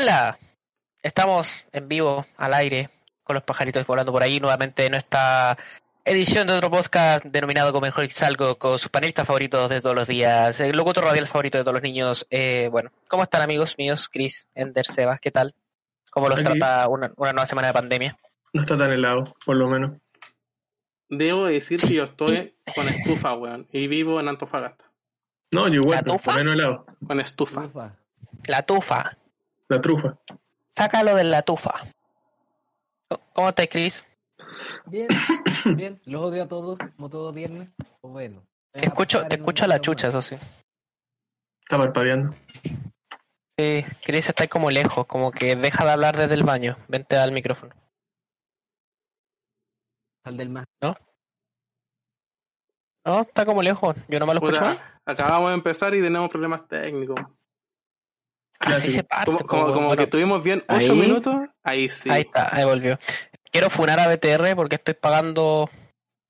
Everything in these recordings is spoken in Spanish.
Hola, estamos en vivo al aire con los pajaritos volando por ahí nuevamente en esta edición de otro podcast denominado como Mejor Salgo con sus panelistas favoritos de todos los días, el locutor radial favorito de todos los niños. Eh, bueno, ¿cómo están amigos míos? Chris, Ender, Sebas, ¿qué tal? ¿Cómo los Aquí. trata una, una nueva semana de pandemia? No está tan helado, por lo menos. Debo decir que yo estoy con estufa, weón. Y vivo en Antofagasta. No, yo igual, ¿La tufa? menos helado. Con estufa. Ufa. La tufa, La trufa. sácalo de la tufa. ¿Cómo estás, Chris? Bien, bien. Los odio a todos, como todo viernes. Pues bueno. Te escucho, te escucho a la chucha, eso sí. Está parpadeando. Sí, Chris está ahí como lejos, como que deja de hablar desde el baño. Vente al micrófono. Sal del mar. No, está como lejos. Yo no me lo escucho. Puta, más. acabamos de empezar y tenemos problemas técnicos. Así sí. se parte. Como, po, como, como bueno, que tuvimos bien ¿Ahí? 8 minutos. Ahí sí. Ahí está, ahí volvió. Quiero funar a BTR porque estoy pagando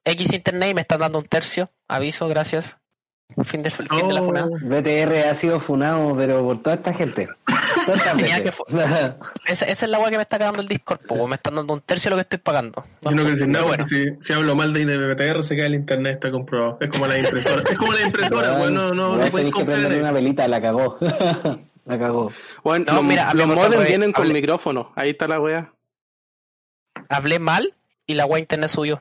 X internet y me están dando un tercio. Aviso, gracias. Fin de, fin de la funada. BTR ha sido funado, pero por toda esta gente. Tenía. Esa, esa es la weá que me está cagando el Discord, po, me están dando un tercio de lo que estoy pagando. Yo no quiero decir Pero nada, bueno, porque si, si hablo mal de IDBTR se cae el internet, está comprobado. Es como la impresora. es como la impresora, Weón, weón. No, no, puedes que prender en una velita, la cagó. la cagó. Bueno, No, los, mira, los revés. vienen con Hable- micrófono. Ahí está la weá. hablé mal y la weá internet subió.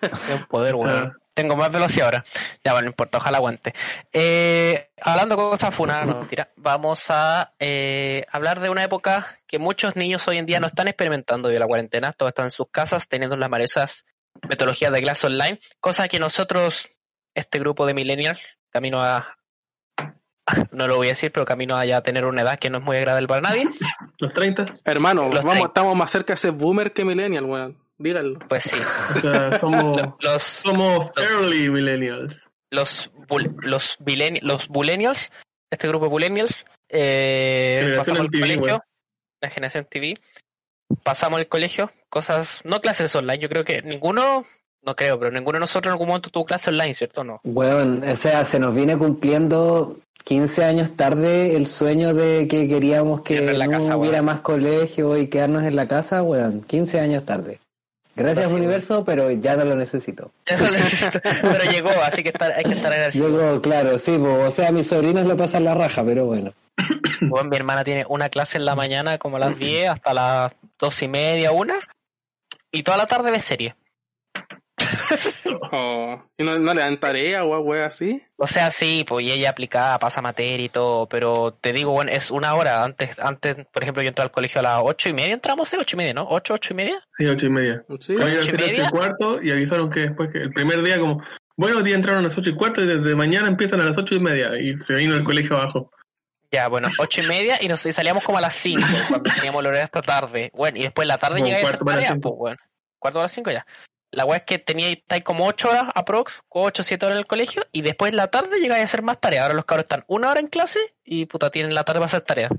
Es un poder, weón. Tengo más velocidad ahora. Ya, bueno, no importa, ojalá aguante. Eh, hablando de cosas funadas, no, mentira. Vamos a eh, hablar de una época que muchos niños hoy en día no están experimentando de la cuarentena. Todos están en sus casas teniendo las maravillosas metodologías de clase online. Cosa que nosotros, este grupo de millennials, camino a... No lo voy a decir, pero camino a ya tener una edad que no es muy agradable para nadie. Los 30. Hermano, Los vamos, 30. estamos más cerca de ser boomer que millennial, weón. Díganlo. Pues sí. O sea, somos, Los, somos early millennials. los, los, los bullennials, este grupo de bullennials, eh, pasamos el MTV, colegio, la generación TV, pasamos el colegio, cosas, no clases online, yo creo que ninguno, no creo, pero ninguno de nosotros en algún momento tuvo clase online, ¿cierto? No. Bueno, o sea, se nos viene cumpliendo 15 años tarde el sueño de que queríamos que en la no casa, hubiera weón. más colegio y quedarnos en la casa, weón. 15 años tarde. Gracias, Así, universo, pero ya no lo necesito. pero llegó, así que estar- hay que estar agradecido. Luego, claro, sí, o sea, mis sobrinos lo pasan la raja, pero bueno. Bueno, mi hermana tiene una clase en la mañana como a las 10 hasta las dos y media, una, y toda la tarde ve serie. Oh, ¿Y no, no le dan tarea o weá así? O sea, sí, pues y ella aplicada, pasa materia y todo, pero te digo, bueno, es una hora. Antes, antes, por ejemplo, yo entré al colegio a las ocho y media, entramos a ocho y media, ¿no? ¿Ocho, ocho y media? Sí, ocho y media. Sí. ¿Ocho y siete media? cuarto y avisaron que después, que el primer día, como, buenos días entraron a las ocho y cuarto y desde mañana empiezan a las ocho y media. Y se vino el colegio abajo. Ya, bueno, ocho y media y nos y salíamos como a las cinco, cuando teníamos el horario hasta tarde. Bueno, y después la tarde llegáis a hacer tareas, pues, bueno. Cuarto a las cinco ya. La weá es que tenía estáis como ocho horas aprox, ocho, siete horas en el colegio, y después en la tarde llegáis a hacer más tareas. Ahora los cabros están una hora en clase y puta tienen la tarde para hacer tareas.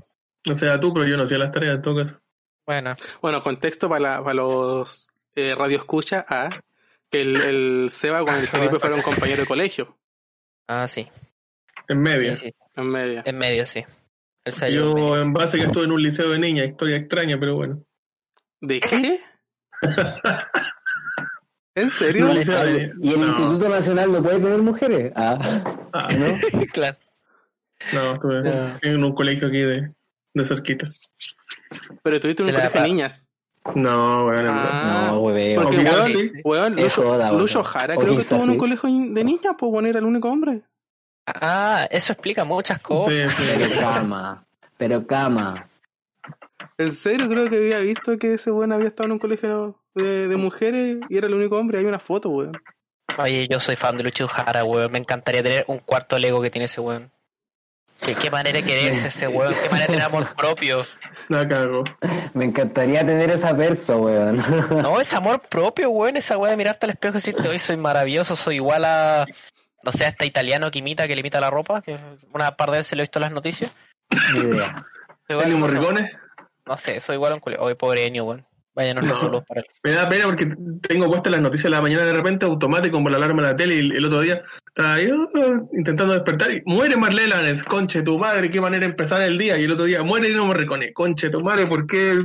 O sea, tú, pero yo no hacía las tareas en todo caso. Bueno, Bueno, contexto para, la- para los eh, radioescuchas. Ah, que el, el Seba con el Felipe fueron compañeros de colegio. ah, sí. En media. Sí, sí. En media. En medio, sí. El sello en. Yo, en base que estuve en un liceo de niña, historia extraña, pero bueno. ¿De qué? ¿En serio? No, de- ¿Y el no. Instituto Nacional no puede tener mujeres? Ah, Ah, ¿no? claro. no, estuve No. en un colegio aquí de, de cerquita. Pero tuviste un colegio de niñas. No, bueno, Ah, No, hueveo. Porque, weón, sí. weón, Es Lucho, joda, Lucho. Jara creo que estuvo en un colegio de niñas, pues bueno, era el único hombre. Ah, eso explica muchas cosas. Sí, sí. Pero cama. Pero cama. En serio, creo que había visto que ese weón había estado en un colegio de, de mujeres y era el único hombre. Hay una foto, weón. Oye, yo soy fan de Lucho Jara, weón. Me encantaría tener un cuarto Lego que tiene ese weón. Qué, qué manera de quererse ese weón, qué manera de tener amor propio. La cago. Me encantaría tener esa perso, weón. No, es amor propio, weón, esa weá de mirarte al espejo y decirte, hoy soy maravilloso, soy igual a, no sé, a este italiano que imita, que le imita la ropa, que una par de veces lo he visto en las noticias. Ni idea. Soy igual a ¿Ennio un- Morricone? No sé, soy igual un culio. Hoy pobre Enio, weón. Vaya, no, No. saludos para él. Me da pena porque tengo puestas las noticias de la mañana de repente automático como la alarma de la tele y el, el otro día estaba ahí uh, intentando despertar y muere Marlene Lanes, conche tu madre, qué manera de empezar el día y el otro día muere y no me recone, conche tu madre, ¿por qué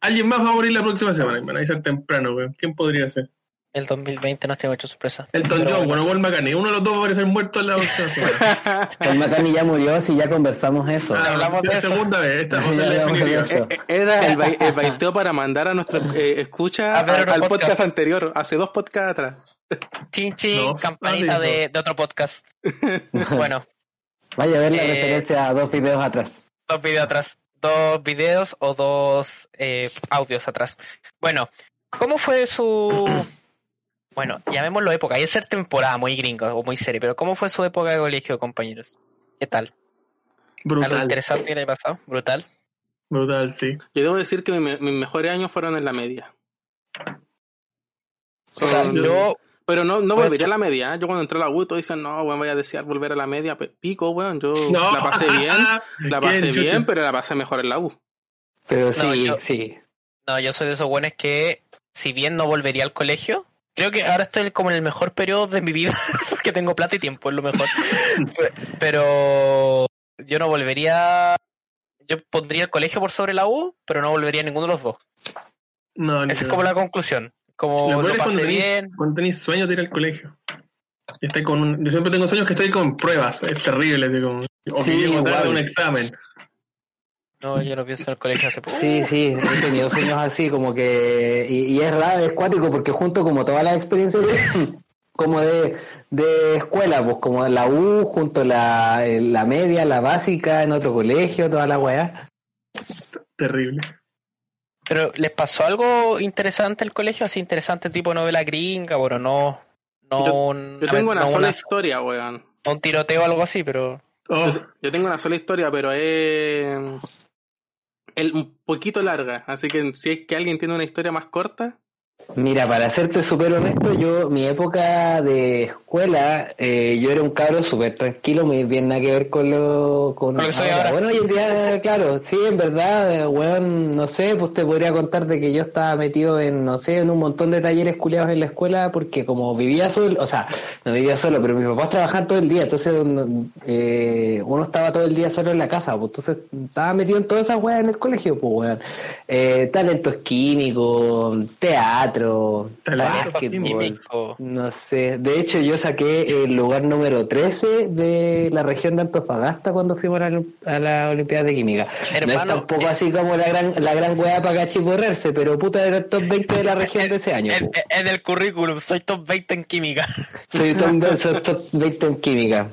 alguien más va a morir la próxima semana? Van a avisar temprano, weón. ¿Quién podría ser? El 2020 nos tiene mucha sorpresa. Elton Pero John, bueno. Paul McCartney, uno de los dos va a aparecer muerto en la semana. El Macani ya murió, si ya conversamos eso. Ah, hablamos de la eso. segunda vez, la eso. Eh, Era el, el baiteo para mandar a nuestro eh, escucha A ver al, podcast. podcast anterior, hace dos podcasts atrás. Chin chin, No, campanita de, de otro podcast. bueno, Vaya a ver la Eh, referencia a dos videos atrás. dos videos atrás. Dos videos o dos eh, audios atrás. Bueno, ¿cómo fue su... Bueno, llamémoslo época. Hay que ser temporada muy gringa o muy seria, pero ¿cómo fue su época de colegio, compañeros? ¿Qué tal? ¿Algo Brutal, interesante que le haya pasado? ¿Brutal? brutal, sí. Yo debo decir que mi- mis mejores años fueron en la media. O sea, Son- yo... Pero no, no volvería a la media. ¿eh? Yo cuando entré a la U, todos dicen, no, weón, voy a desear volver a la media. Pico, weón, yo No. la pasé bien. La pasé bien, pero la pasé mejor en la U. Pero sí, yo- sí. No, yo soy de esos buenos que, si bien no volvería al colegio, creo que ahora estoy como en el mejor periodo de mi vida, porque tengo plata y tiempo, es lo mejor. pero yo no volvería. Yo pondría el colegio por sobre la U, pero no volvería a ninguno de los dos. No, Esa es como la conclusión. Como Lo lo cuando pasé tenés, bien. cuando tenés sueños de ir al colegio. Estoy con un- yo siempre tengo sueños que estoy con pruebas, es terrible, así como, o Sí, que llego tarde un examen. No, yo no pienso en el colegio hace poco. Sí, sí, he tenido sueños así, como que. Y, y es raro, es cuático, porque junto como todas las experiencias de, como de, de escuela, pues como la U, junto la, la media, la básica, en otro colegio, toda la weá. Terrible. Pero ¿les pasó algo interesante el colegio? Así interesante tipo novela gringa, bueno, no... no Yo- un- Yo tengo una no sola una- historia, weón. no un tiroteo o algo así, pero... Oh, Yo tengo una sola historia, pero es el- un poquito larga. Así que si es que alguien tiene una historia más corta, Mira, para serte súper honesto, yo, mi época de escuela, eh, yo era un cabro súper tranquilo, muy bien nada que ver con lo, con lo que soy ahora. Bueno, hoy en día, claro, sí, en verdad, eh, weón, no sé, pues te podría contar de que yo estaba metido en, no sé, en un montón de talleres culiados en la escuela, porque como vivía solo, o sea, no vivía solo, pero mis papás trabajaban todo el día, entonces uno, eh, uno estaba todo el día solo en la casa, pues entonces estaba metido en todas esas weas en el colegio, pues weón. Eh, talentos químicos, teatro, Básquetbol, Químico. no sé. De hecho, yo saqué el lugar número 13 de la región de Antofagasta cuando fuimos a la, a la Olimpiada de Química. no es tampoco eh, así como la gran la gran weá para cachiporrerse, pero puta era el top 20 de la región de ese año. En, en el currículum, soy top 20 en química. Soy top, soy top 20 en química.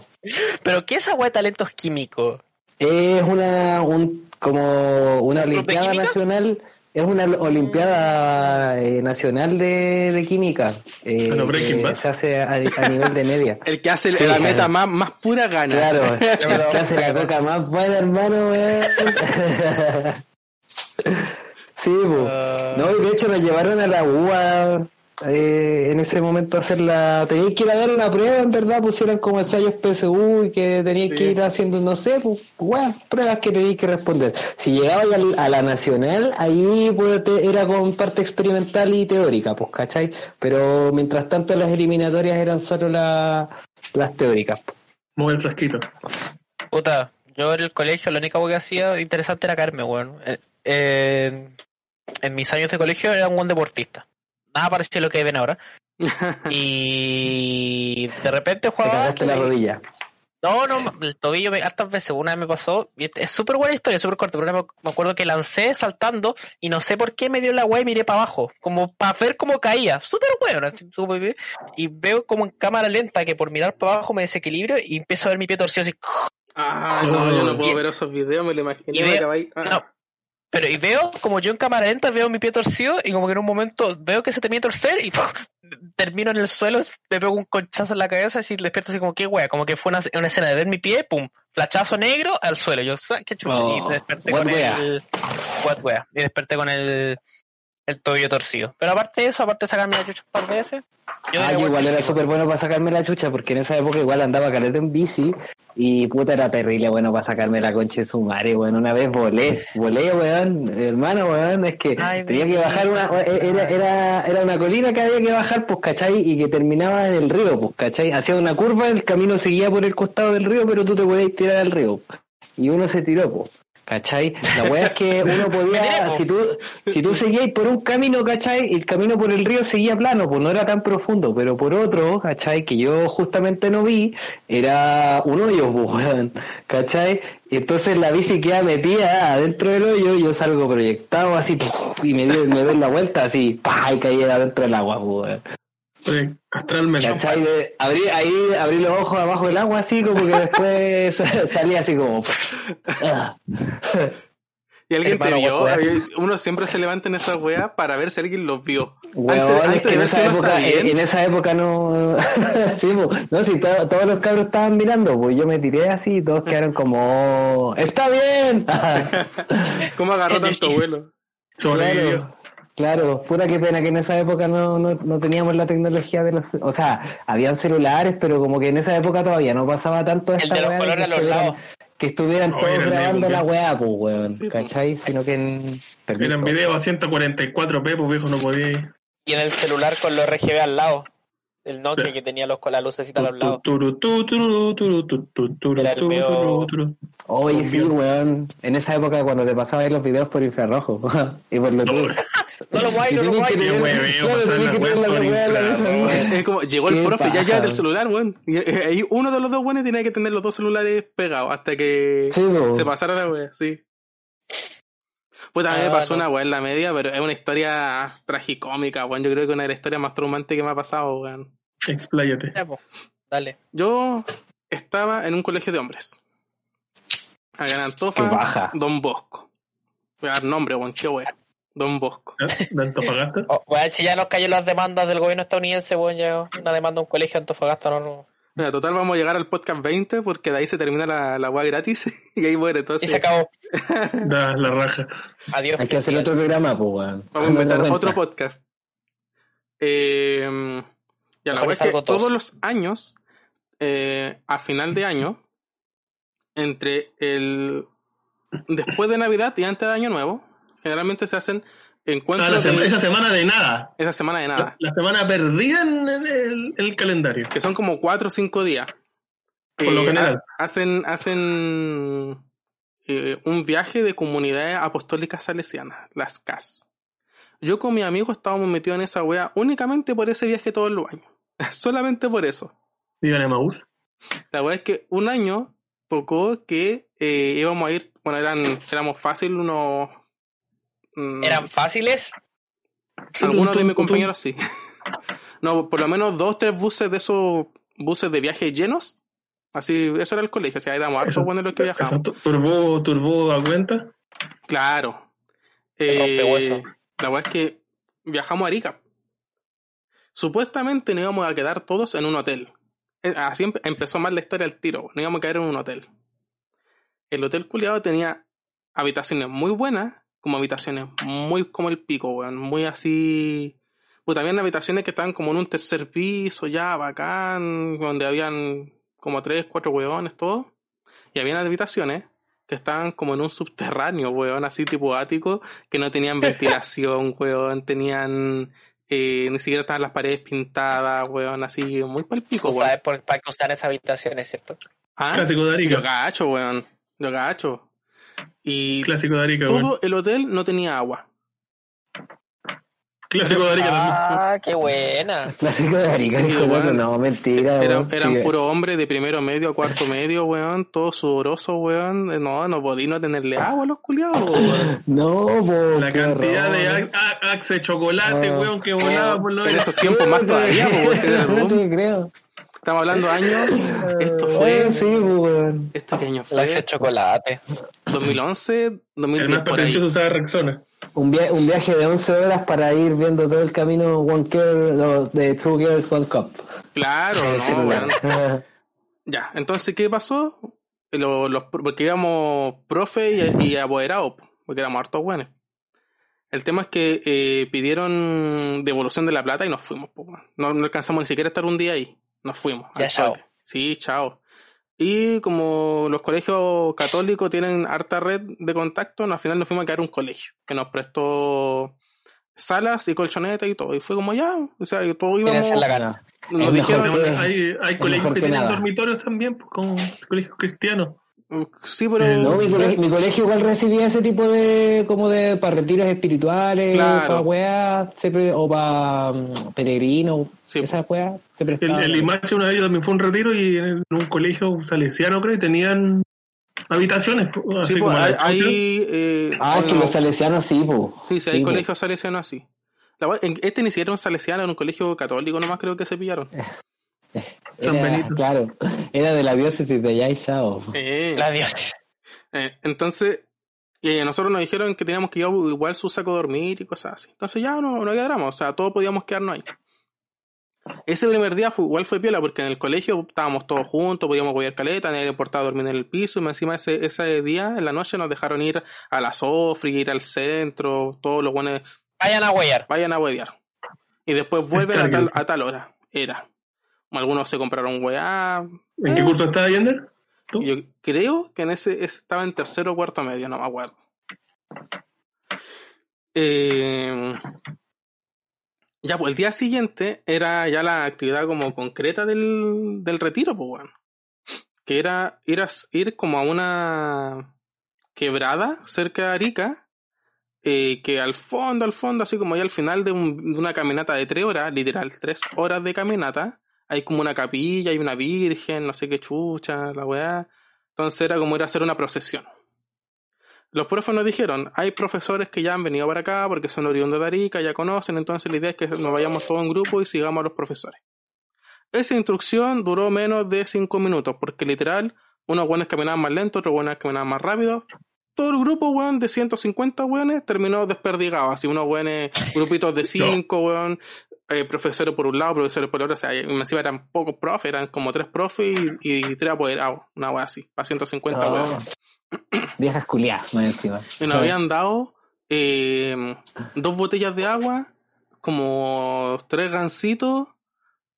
Pero ¿qué es esa wea de talentos químicos? Es una un como una ¿Un club de olimpiada química? nacional, es una olimpiada eh, nacional de, de química. eh, que Bad. se hace a, a nivel de media. el que hace Sí, la claro. meta más, más pura gana. Claro, el que hace la coca más buena, hermano. Sí. Ah. No, y de hecho nos llevaron a la UA eh, en ese momento a hacer la... Teníais que ir a dar una prueba, en verdad, pusieron como ensayos PSU y que teníais que ir haciendo, no sé, pues, pruebas que teníais que responder. Si llegabais al- a la nacional, ahí pues, te- era con parte experimental y teórica, pues, ¿cachai? Pero mientras tanto las eliminatorias eran solo la- las teóricas. mueve el frasquito. Puta, yo en el colegio la única wea que hacía interesante era caerme, weón. Eh, eh, en mis años de colegio era un buen deportista. Nada parecido a lo que ven ahora. Y de repente Te jugaba. cagaste la rodilla. No, no, el tobillo me, hartas veces, una vez me pasó, y es- es súper buena historia, súper corta, pero una vez me, me acuerdo que lancé saltando y no sé por qué me dio la weá y miré para abajo, como para ver cómo caía, súper bueno, y veo como en cámara lenta que por mirar para abajo me desequilibrio y empiezo a ver mi pie torcido así, Ah, no, yo no puedo Y- ver esos videos, me lo imaginé. y me veo- ah. no, pero y veo como yo en cámara lenta veo mi pie torcido y como que en un momento veo que se termina de torcer y ¡pum! termino en el suelo, me pego un conchazo en la cabeza y despierto así como que wea, como que fue una, una escena de ver mi pie, pum, flachazo negro al suelo. Yo, "Ah, qué chulo. Oh, y desperté con wea. el. What wea. Y desperté con el. El tobillo torcido. Pero aparte de eso, aparte de sacarme la chucha un par de veces. Yo Ah, yo igual bueno, era súper bueno para sacarme la chucha, porque en esa época igual andaba caleta en bici y puta era terrible bueno para sacarme la concha de su madre, weón. Una vez volé, volé, weón, hermano, weón, es que Ay, tenía que bajar una, era, era, era una colina que había que bajar, pues, ¿cachai? Y que terminaba en el río, pues, ¿cachai? Hacía una curva, el camino seguía por el costado del río, pero tú te podías tirar al río. Y uno se tiró, pues. ¿Cachai? La weá es que uno podía, po. si tú, si tú seguías por un camino, ¿cachai? El camino por el río seguía plano, pues no era tan profundo, pero por otro, ¿cachai? Que yo justamente no vi, era un hoyo, pues, weón, ¿cachai? Y entonces la bici queda metida adentro del hoyo, yo salgo proyectado así, y me doy, me doy la vuelta así, ¡pah! y caí adentro del agua, pues, weón. Astralmente. ¿Cachai? De- abrí, ahí abrí los ojos abajo del agua así, como que después salía así como... ¿Y alguien te vio? Había- Uno siempre se levanta en esa wea para ver si alguien los vio. Weón, antes, es antes en esa época, en, en esa época no, sí, po, no, si to- todos los cabros estaban mirando, pues yo me tiré así y todos quedaron como, está bien. ¿Cómo agarró tanto vuelo? Sobrevivió. Claro, pura que pena que en esa época no, no, no teníamos la tecnología de los, o sea, habían celulares, pero como que en esa época todavía no pasaba tanto esta de los colores que a los estuvieran- lados. Que estuvieran Oye, todos el grabando la weá, pues weón, Sí, po. ¿cachai? Sino que en... permiso. Eran videos a 144p, pues viejo, no podía. Y en el celular con los RGB al lado. El Nokia que tenía los con la lucecita a los lados. Turu, tu, turu, turu, tu, tu, turu, Era el turu, medio- turu, turu. Oye, sí, weón. En esa época cuando te pasabas los videos por infrarrojo y por Bluetooth. No lo guay, no lo guay. weá weá. Es como, llegó el profe, ya paja. lleva el celular, weón. Y eh, ahí uno de los dos buenos tenía que tener los dos celulares pegados hasta que se pasara la wea, sí. Pues también Ah, me pasó no. una wea en la media, pero es una historia tragicómica, weón. Yo creo que una de las historias más traumantes que me ha pasado, weón. Expláyate. Dale. Yo estaba en un colegio de hombres. Acá en Antofa, Qué baja. Don Bosco. Voy a dar nombre, weón, qué. Don Bosco. ¿Eh? ¿De Antofagasta? Oh, weón, si ya nos cayó las demandas del gobierno estadounidense, weón, ya una demanda a un colegio de Antofagasta, no, no. Mira, total vamos a llegar al podcast 20 porque de ahí se termina la, la gratis y ahí muere. Y Entonces, se acabó. Da la raja. Adiós. Hay que hacer otro programa, pues, weón. Vamos a inventar otro podcast. Eh, ya, la es que todos. los años, eh, a final de año, entre el. Después de Navidad y antes de Año Nuevo, generalmente se hacen Ah, encuentros sema- de- esa semana de nada. esa semana de nada, la semana perdida en el, el- el calendario. que son como cuatro o cinco días. Por lo general. ha- hacen hacen eh, un viaje de comunidades apostólicas salesianas, las CAS. Yo con mi amigo estábamos metidos en esa wea únicamente por ese viaje todos los años. Solamente por eso. Dígale a Maús. La verdad es que un año tocó que eh, íbamos a ir, bueno, eran, éramos fácil unos... mm, ¿Eran fáciles? algunos de mis compañeros sí. no, por lo menos dos, tres buses de esos buses de viaje llenos. Así, eso era el colegio, o sea, éramos hartos buenos los que viajábamos. tu- turbó, turbó a cuenta. Claro. Eh, la verdad es que viajamos a Arica. Supuestamente nos íbamos a quedar todos en un hotel. Eh, Así empe- empezó mal la historia al tiro. Nos íbamos a quedar en un hotel. El hotel culiado tenía habitaciones muy buenas, como habitaciones muy como el pico, weón. Muy así. Pues también habitaciones que estaban como en un tercer piso, ya, bacán, donde habían como tres, cuatro weones, todo. Y habían habitaciones que estaban como en un subterráneo, weón, así tipo ático, que no tenían ventilación, weón, tenían, eh, ni siquiera estaban las paredes pintadas, weón, así muy palpico, weón. sabes por, para qué usar esas habitaciones, ¿cierto? Ah, Clásico de yo Arica. gacho, weón, yo gacho. Y Clásico de Arica, weón. todo el hotel no tenía agua. Clásico de Arica también. Ah, qué buena. Clásico de Arica, dijo el weón. no, mentira. Era, weón. eran Sí, puros hombres de primero medio a cuarto medio, weón, todos sudorosos, weón. Eh, No, no podí no tenerle agua a los culiados, weón. No, po, La cantidad de horror. Axe chocolate, Ah. weón, que volaba por los En esos tiempos más todavía, era el boom. te creo. Estamos hablando de años. Esto Eh, fue. sí, po, weón. ¿Esto qué año fue? chocolate. 2011, El 2010 más por ahí. usaba Rexona. Un, via- un viaje de 11 horas para ir viendo todo el camino One Girl, de Two Girls One Cup. Claro, no, weón. Ya, entonces, ¿qué pasó? Los, los- porque íbamos profe y, y apoderados, porque éramos hartos buenos. El tema es que eh, pidieron devolución de la plata y nos fuimos. po, no, no alcanzamos ni siquiera a estar un día ahí. Nos fuimos. Ya, chao. Sí, chao. Y como los colegios católicos tienen harta red de contacto, al final nos fuimos a quedar a un colegio que nos prestó salas y colchonetas y todo. Y fue como ya, o sea, y todos íbamos. La gana. Nos dijeron, que- Hay, hay colegios que que tienen nada. dormitorios también, pues, como colegios cristianos. Sí, pero. Eh, No, mi colegio, mi colegio igual recibía ese tipo de, como de, para retiros espirituales, Claro. para weas, siempre, o para mm, peregrinos, Sí. esas weas, se El, prestaban. el Limache una vez también fue un retiro y en un colegio salesiano creo y tenían habitaciones. Así Sí, como pues, hay, eh, Ah, es que los salesianos sí, po. Sí, sí, hay po. colegios salesianos así. La en- este ni siquiera era un salesiano, era un colegio católico nomás creo que se pillaron. San Era- Benito. Claro, era de la diócesis de Yaishao. Eh, La Dios. eh, entonces, eh, nosotros nos dijeron que teníamos que llevar igual su saco de dormir y cosas así. Entonces ya no, no había drama, o sea, todos podíamos quedarnos ahí. Ese primer día fue, igual fue piola porque en el colegio estábamos todos juntos, podíamos cuidar caleta, nadie le importaba dormir en el piso, y encima ese, ese día, en la noche, nos dejaron ir a la Sofri, ir al centro, todos los buenos Vayan a huellar. vayan a huevear. Y después vuelven a tal, a tal hora. Era. Algunos se compraron weá. ¿En qué curso estaba Yender? ¿Tú? Yo creo que en ese, ese estaba en tercero o cuarto medio, no me acuerdo. Eh, ya, pues el día siguiente era ya la actividad como concreta del, del retiro, pues bueno. Que era ir, a- ir como a una quebrada cerca de Arica, eh, que al fondo, al fondo, así como ya al final de, un- de una caminata de tres horas, literal, tres horas de caminata, hay como una capilla, hay una virgen, no sé qué chucha, la weá. Entonces era como ir a hacer una procesión. Los profes nos dijeron, hay profesores que ya han venido para acá porque son oriundos de Arica, ya conocen, entonces la idea es que nos vayamos todos en grupo y sigamos a los profesores. Esa instrucción duró menos de cinco minutos, porque literal, unos buenos caminaban más lento, otros buenos caminaban más rápido. Todo el grupo, weón, de 150 weones terminó desperdigado, así unos buenos grupitos de cinco, weón, eh, profesores por un lado, profesores por el otro, o sea, encima eran pocos profes, eran como tres profes y, y tres apoderados, una wea así, para 150 Ah. weones. Viejas culiadas, más encima. Y nos habían dado eh, dos botellas de agua, como tres gancitos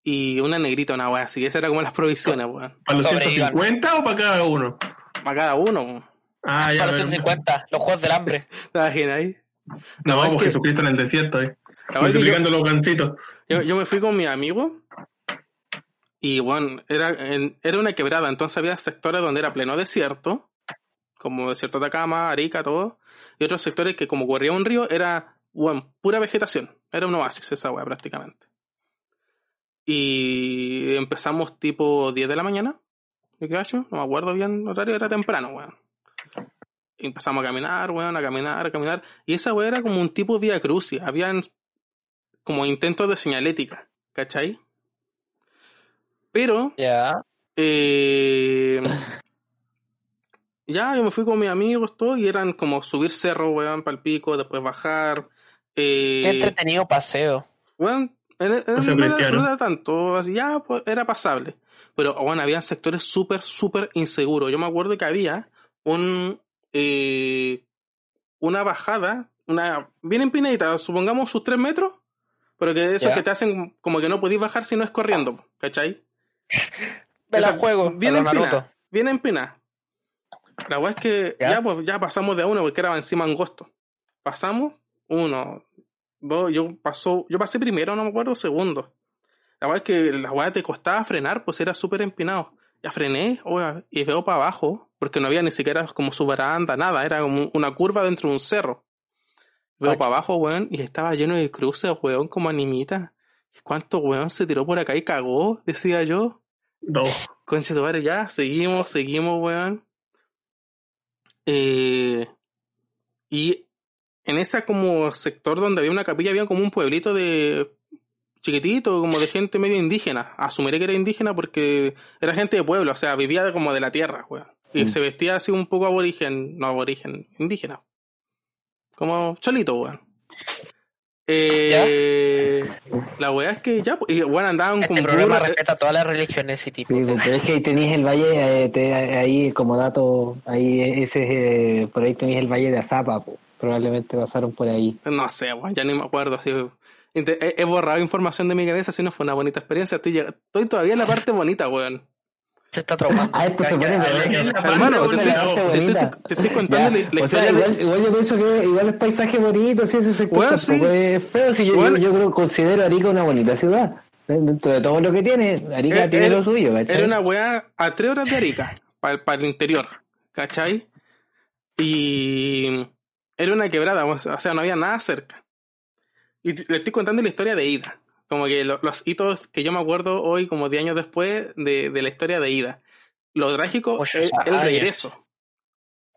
y una negrita, una wea así. Esas eran como las provisiones, weón. ¿Para los Sobrevivan. 150 o para cada uno? Para cada uno, weón. Ah, ya. Para los bueno. 150, los juegos del hambre. ¿Te imaginas ahí? No, vamos, que- Jesucristo en el desierto, eh. Que yo, Multiplicando los gancitos. yo, yo me fui con mi amigo y, bueno, era, en- era una quebrada, entonces había sectores donde era pleno desierto, como desierto de Atacama, Arica, todo, y otros sectores que como corría un río era, bueno, pura vegetación, era un oasis esa wea prácticamente. Y empezamos tipo 10 de la mañana. No me acuerdo bien, horario era temprano, weón. Empezamos a caminar, weón, a caminar, a caminar. Y esa weá era como un tipo vía crucis. Habían como intentos de señalética, ¿cachai? Pero, Ya. eh, ya yo me fui con mis amigos, todo, y eran como subir cerro, weón, para el pico, después bajar. Eh, Qué entretenido paseo. Weón, en- en- O sea, no, era, cristiano. no era tanto, así ya pues, era pasable. Pero bueno, había sectores súper, súper inseguros. Yo me acuerdo que había un eh, una bajada, una bien empinadita, supongamos sus tres metros, pero que esos Ya. que te hacen como que no podéis bajar si no es corriendo, ¿cachai? Me la juego. Bien Naruto. empinada. Bien empinada. La weá es que Ya. ya. pues ya pasamos de a uno porque era encima angosto. Pasamos, uno, dos, yo pasó, yo pasé primero, no me acuerdo, segundo. La weá es que la weá te costaba frenar, pues era súper empinado. Ya frené, oiga, y veo para abajo, porque no había ni siquiera como su baranda, nada, era como una curva dentro de un cerro. Veo para abajo, weón, y estaba lleno de cruces, weón, como animita. ¿Cuánto weón se tiró por acá y cagó? Decía yo. No. Conche tu madre, ya, seguimos, seguimos, weón. Eh, y en ese como sector donde había una capilla había como un pueblito de chiquitito, como de gente medio indígena. Asumiré que era indígena porque era gente de pueblo, o sea, vivía como de la tierra, weón. Y Mm. se vestía así un poco aborigen, no aborigen, indígena. Como cholito, weón. Eh, la weá es que ya, pues, y bueno, andaban Este con programa burro, eh, respeta todas las religiones y tipos. Sí, pero es que ahí tenéis el valle, eh, te- ahí como dato, ahí ese eh, por ahí tenéis el valle de Azapa, po. probablemente pasaron por ahí. No sé, weón, ya ni me acuerdo. Así, Inte- he, he borrado información de mi cabeza, así no fue una bonita experiencia. Estoy, estoy todavía en la parte bonita, weón. Se está traumando. Ah, esto se pone Hermano, te estoy, contando la, historia de... igual, igual yo pienso que igual es paisaje bonito, sí, ese sector Bueno, sí. es feo, sí, yo, Bueno. yo, yo creo considero Arica una bonita ciudad. Dentro de todo lo que tiene, Arica Era- tiene era- lo suyo, ¿cachai? Eh, Era una weá a tres horas de Arica, para el interior, ¿cachai? Y era una quebrada, o sea, no había nada cerca. Y le estoy contando la historia de ida. Como que lo- los hitos que yo me acuerdo hoy, como 10 años después, de, de la historia de ida. Lo trágico es el años. regreso.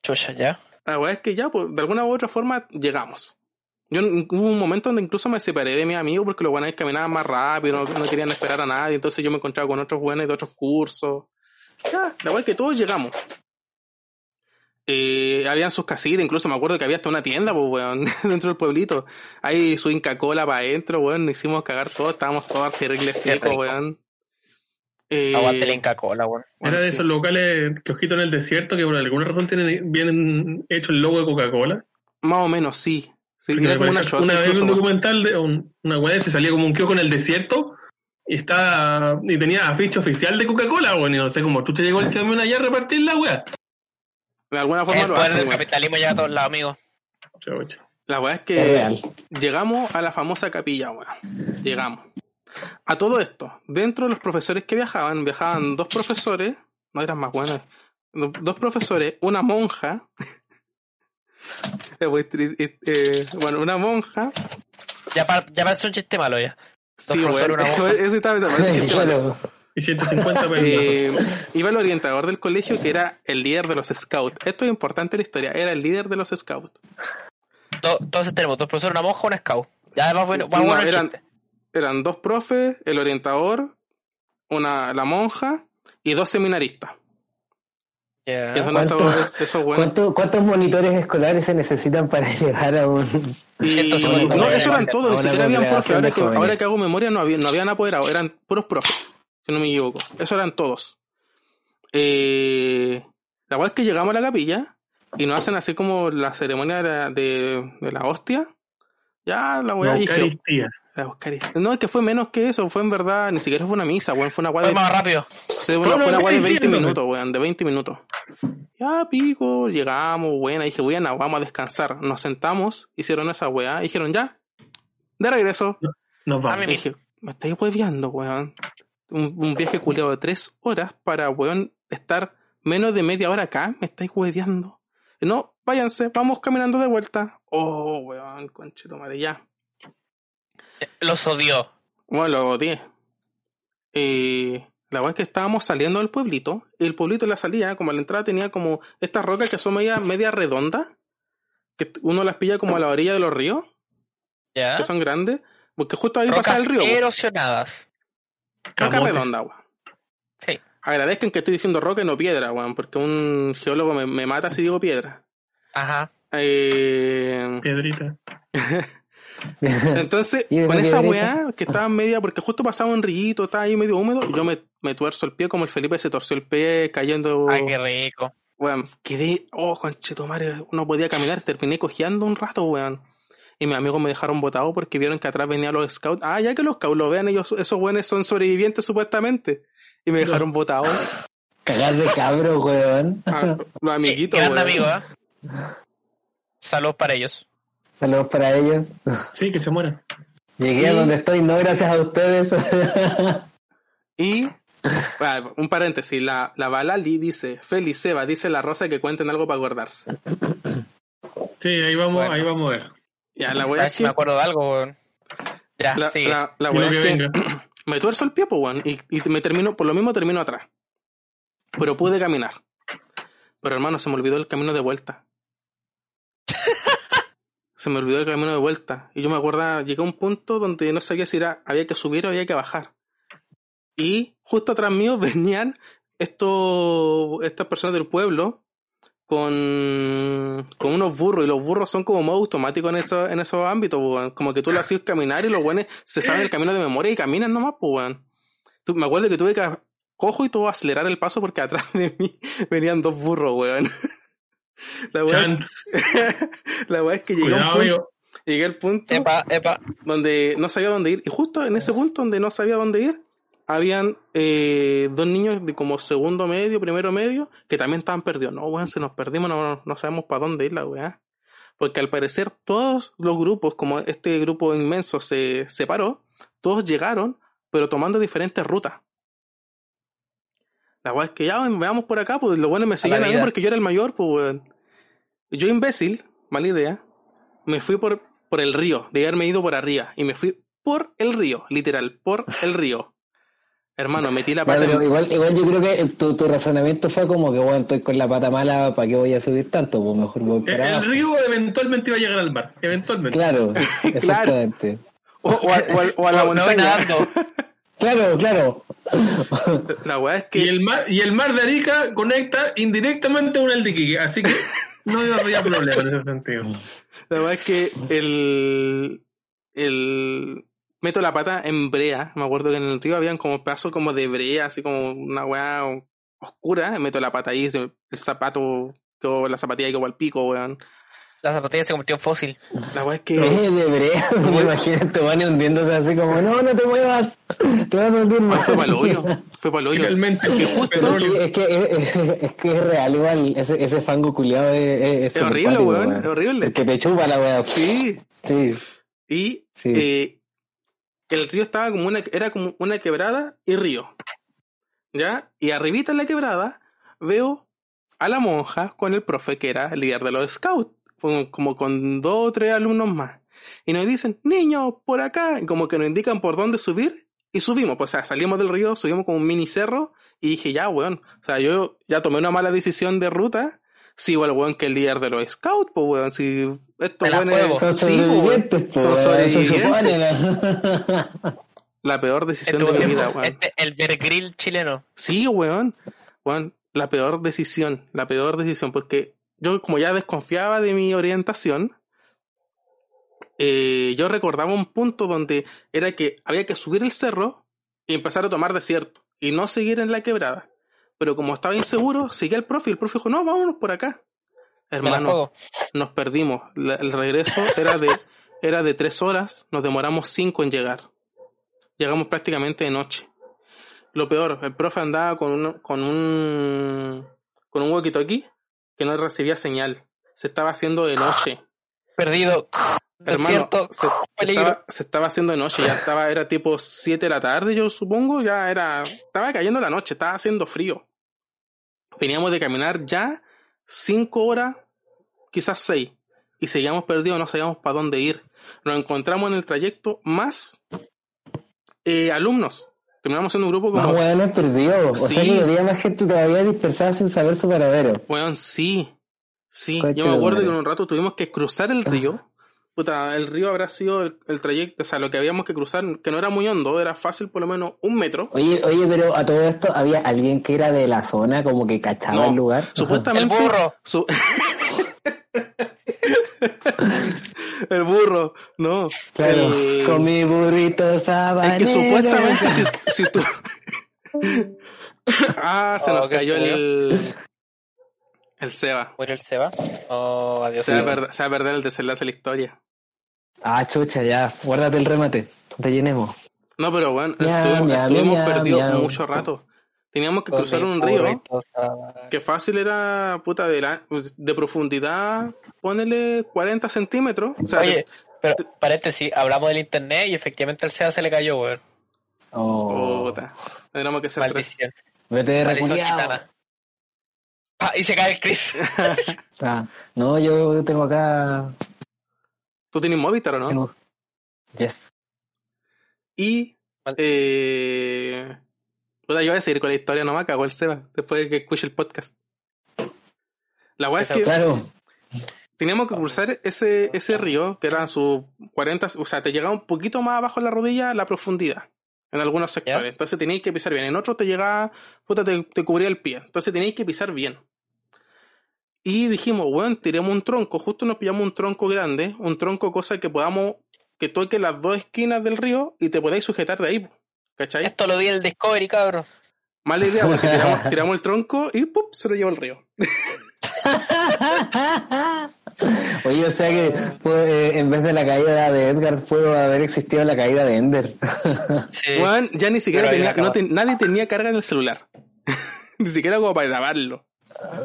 Chucha, ya. La weá es que ya, pues, de alguna u otra forma, llegamos. Yo hubo un momento donde incluso me separé de mis amigos porque los buenos caminaban más rápido, no, no querían esperar a nadie, entonces yo me encontraba con otros buenos de otros cursos. Ya, la weá es que todos llegamos. Eh, habían sus casitas, incluso me acuerdo que había hasta una tienda, pues, weón, dentro del pueblito. Ahí su Inca Cola para adentro, weón, nos hicimos cagar todos, estábamos todos terribles secos, rico. weón. Eh, Aguante la Inca Cola, weón. Era de sí. esos locales kiosquitos en el desierto que por alguna razón tienen bien hecho el logo de Coca-Cola. Más o menos, sí. Sí, era como una choza una vez un weón. documental de un- una weá se salía como un kiosco en el desierto y está y tenía afiche oficial de Coca-Cola, bueno, y no sé cómo tú te llegó el camión allá a repartir la weá. De alguna forma El lo poder hacen, del capitalismo llega a todos lados, amigos. La weá es que llegamos a la famosa capilla, weón. Llegamos. A todo esto, dentro de los profesores que viajaban, viajaban dos profesores, no eran más buenos, do- dos profesores, una monja, eh, eh, bueno, una monja, Ya, pa- ya parece un chiste malo ya. sí, profesores, weón, una monja. ese estaba pensando, ese chiste malo. Y 150 pesos. Eh, iba el orientador del colegio que era el líder de los scouts. Esto es importante en la historia, era el líder de los scouts. To- Entonces tenemos dos profesores, una monja, una scout. Ya va bueno, va No, bueno el eran-. Eran dos profes, el orientador, una, la monja y dos seminaristas. Ya. Y son ¿cuánto- esos buenos. ¿cuánto- ¿Cuántos monitores escolares se necesitan para llegar a un... Y, 150 no, eso eran todos, ni siquiera habían profes. Ahora que, ahora que hago memoria, no, había, no habían apoderado, eran puros profes, si no me equivoco. Eso eran todos. Eh, la verdad es que llegamos a la capilla y nos hacen así como la ceremonia de, la- de, de la hostia. Ya, la weá La dije. La Eucaristía. No, es que fue menos que eso, fue en verdad, ni siquiera fue una misa, weón, fue una weá Fue de más rápido. Sí, bueno, fue una weá de entiendo, 20 pues. minutos, weón, de 20 minutos. Ya, pico, llegamos, buena, dije, bueno, vamos a descansar. Nos sentamos, hicieron esa weá, y dijeron, ya, de regreso. Nos A vamos. dije, me estáis hueveando, weón. Un, un viaje culiado de tres horas para, weón, estar menos de media hora acá, me estáis hueveando. No, váyanse, vamos caminando de vuelta. Oh, weón, conchito madre, ya. Los odió. Bueno, lo odié. Eh, la verdad es que estábamos saliendo del pueblito. y El pueblito en la salida, como a la entrada, tenía como estas rocas que son media, media redondas. Que uno las pilla como a la orilla de los ríos, Ya. que son grandes. Porque justo ahí Rocas pasa el río. erosionadas. Roca Camotes. redonda, weón. Sí. Agradezcan que estoy diciendo roca y no piedra, weón. Porque un geólogo me, me mata si digo piedra. Ajá. Eh, Piedrita. Entonces, con esa weá que estaba en media, porque justo pasaba un rillito, estaba ahí medio húmedo, yo me, me tuerzo el pie como el Felipe se torció el pie cayendo. Ay, qué rico. Weón, quedé, oh, conchetumare, no podía caminar, terminé cojeando un rato, weón. Y mis amigos me dejaron botado porque vieron que atrás venían los scouts. Ah, ya que los scouts lo vean, ellos, esos weones son sobrevivientes supuestamente. Y me dejaron botado. Cagar de cabro, weón. Ah, los amiguitos, Gran amigo, ¿eh? Saludos para ellos. Saludos para ellos. Sí, que se muera. Llegué a donde estoy, no gracias a ustedes. Y, ah, un paréntesis, la, la Balali dice, Feliz Seba, dice la Rosa que cuenten algo para acordarse. Sí, ahí vamos, Bueno. ahí vamos a ver. Ya, la A weá ver si me acuerdo de algo, weón. Ya, la, sigue. la, la es que venga. me tuerzo el pie, pues, weón, y, y me termino, por lo mismo termino atrás. Pero pude caminar. Pero hermano, se me olvidó el camino de vuelta. se me olvidó el camino de vuelta. Y yo me acuerdo, llegué a un punto donde no sabía si era, había que subir o había que bajar. Y justo atrás mío venían estos, estas personas del pueblo con, con unos burros y los burros son como modo automático en, eso, en esos ámbitos, pues, weón. Como que tú lo haces caminar y los buenos se saben el camino de memoria y caminan nomás, pues, weón. Tú- me acuerdo que tuve que cojo y tuve que acelerar el paso porque atrás de mí venían dos burros, weón. La weá, es que llegué, a un cuidado, punto, amigo. llegué al punto Epa, epa. donde no sabía dónde ir. Y justo en ese punto donde no sabía dónde ir, habían eh, dos niños de como segundo medio, primero medio, que también estaban perdidos. No, weón, se nos perdimos, no, no sabemos para dónde ir la weá. Porque al parecer todos los grupos, como este grupo inmenso se separó, todos llegaron, pero tomando diferentes rutas. La weá es que ya veamos por acá, pues los buenos me seguían a mí porque yo era el mayor, pues weón. Yo imbécil, mala idea, me fui por, por el río, de haberme ido por arriba, y me fui por el río, literal, por el río. Hermano, metí la pata en- igual, igual yo creo que tu, tu razonamiento fue como que, bueno, estoy con la pata mala, ¿para qué voy a subir tanto? Pues mejor voy El, para el río eventualmente iba a llegar al mar. Eventualmente. Claro, exactamente. o, o a, o a- o a la montaña. Claro, claro. La weá es Y que el mar, y el mar de Arica conecta indirectamente con el de Iquique, así que no había problema en ese sentido. La verdad es que el, el meto la pata en brea. Me acuerdo que en el río habían como pedazos como de brea, así como una weá oscura. Meto la pata ahí, el zapato, quedó, la zapatilla quedó al pico, weón. La zapatilla se convirtió en fósil. La weá es que. Eh, de brea, me imagino te van hundiéndose así como, no, no te muevas, te vas a hundir más. fue para el hoyo. Fue para el hoyo. Que justo- petróleo. Es que, es, es- es que es real igual, ese, ese fango culiado es, es, Es horrible, weón, es horrible. Que te chupa la weá. Sí. Sí, Y Sí. eh, el río estaba como una, era como una quebrada y río. ¿Ya? Y arribita en la quebrada veo a la monja con el profe que era el líder de los scouts, como, con dos o tres alumnos más. Y nos dicen, niños, por acá, como que nos indican por dónde subir, y subimos, pues, o sea, salimos del río, subimos como un mini cerro, y dije, ya, weón, o sea, yo ya tomé una mala decisión de ruta, sigo al weón que el líder de los scouts, pues, weón, si estos weones- son sí, pues, weón, sobrevivientes, po, son. La peor decisión Este, de mi vida, weón. este, el Bergril chileno. Sí, weón. Weón, la peor decisión, la peor decisión, porque yo como ya desconfiaba de mi orientación, eh, yo recordaba un punto donde era que había que subir el cerro y empezar a tomar desierto y no seguir en la quebrada. Pero como estaba inseguro, seguí al profe y el profe dijo, no, vámonos por acá. Hermano, nos perdimos. La- el regreso era de, era de tres horas, nos demoramos cinco en llegar. Llegamos prácticamente de noche. Lo peor, el profe andaba con un, con un, con un walkie-talkie que no recibía señal. Se estaba haciendo de noche. Perdido. Hermano, se, estaba, se estaba haciendo de noche, ya estaba, era tipo 7 de la tarde, yo supongo, ya era, estaba cayendo la noche, estaba haciendo frío. Teníamos de caminar ya 5 horas, quizás 6, y seguíamos perdidos, no sabíamos para dónde ir. Nos encontramos en el trayecto más eh, alumnos. Terminamos siendo un grupo Más como, weones perdidos. O sea Sí. que había más gente todavía dispersada sin saber su paradero. weón, sí, sí, yo me acuerdo que en un rato tuvimos que cruzar el río. Puta, el río habrá sido el, el trayecto, o sea, lo que habíamos que cruzar, que no era muy hondo, era fácil por lo menos un metro. Oye, oye, pero a todo esto había alguien que era de la zona, como que cachaba No, el lugar. Supuestamente. El burro. su- el burro, no. Claro, El- con mi burrito Es sabanero. que supuestamente si, si tú. ah, se Oh, nos cayó el. El Seba. ¿Murió el Seba? Oh, adiós. Se va, perder, se va a perder el desenlace de la historia. Ah, chucha, ya. Guárdate el remate. Rellenemos. No, pero bueno, estuvimos, perdidos mucho rato. Teníamos que Con cruzar un río. Que fácil era, puta, de, la, de profundidad, ponele 40 centímetros. O sea, Oye, pero paréntesis, hablamos del internet y efectivamente al Seba se le cayó, weón. Oh, puta. Tendríamos que ser. Maldición. vete de Maldición. Ah, y se cae el Chris. Ah, no, yo tengo acá. ¿Tú tienes Movistar o no? Tengo... Yes. Y. Eh, puta, yo voy a seguir con la historia, no me cago el Seba, después de que escuche el podcast. La weá es que Claro. teníamos que cruzar ese, ese río, que eran sus 40, o sea, te llegaba un poquito más abajo en la rodilla la profundidad, en algunos sectores. ¿Ya? Entonces teníais que pisar bien. En otros te llegaba, puta, te, te cubría el pie. Entonces teníais que pisar bien. Y dijimos, weón, tiremos un tronco. Justo nos pillamos un tronco grande, un tronco cosa que podamos, que toque las dos esquinas del río y te podáis sujetar de ahí. ¿Cachai? Esto lo vi en el Discovery, cabrón. Mala idea, porque tiramos, tiramos el tronco y ¡pup! se lo llevó el río. Oye, o sea que pues, eh, en vez de la caída de Edgar pudo haber existido la caída de Ender. Sí. Weón, ya ni siquiera tenía, no ten- nadie tenía carga en el celular. ni siquiera como para grabarlo.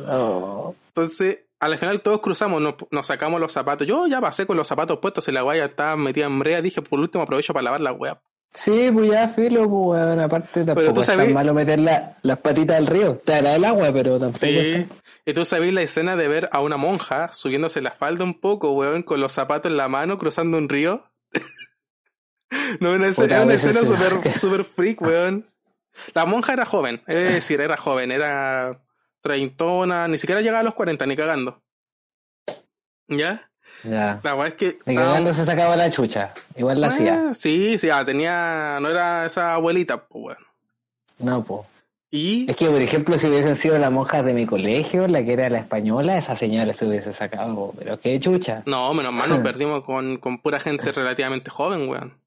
Oh. Entonces, al final todos cruzamos, nos, nos sacamos los zapatos. Yo ya pasé con los zapatos puestos y la guaya estaba metida en brea. Dije, por último aprovecho para lavar la wea. Sí, pues ya, filo, pues weón, aparte tampoco tú es tan sabes- malo meter la- las patitas al río. Te hará el agua, pero tampoco Sí. tan- Y tú sabés la escena de ver a una monja subiéndose la falda un poco, weón, con los zapatos en la mano cruzando un río. no, una, escena- Puta, era una escena sí. súper super freak, weón. La monja era joven, es decir, era joven, era treintona, ni siquiera llegaba a los 40, ni cagando. ¿Ya? Ya. La weá es que. Estábamos- cagando se sacaba la chucha. Igual la hacía. Ah, sí, sí, ah, tenía. No era esa abuelita, pues, weón. No, pues. Y. Es que, por ejemplo, si hubiesen sido las monjas de mi colegio, la que era la española, esa señora se hubiese sacado. Pero qué chucha. No, menos mal nos perdimos con, con pura gente relativamente joven, weón.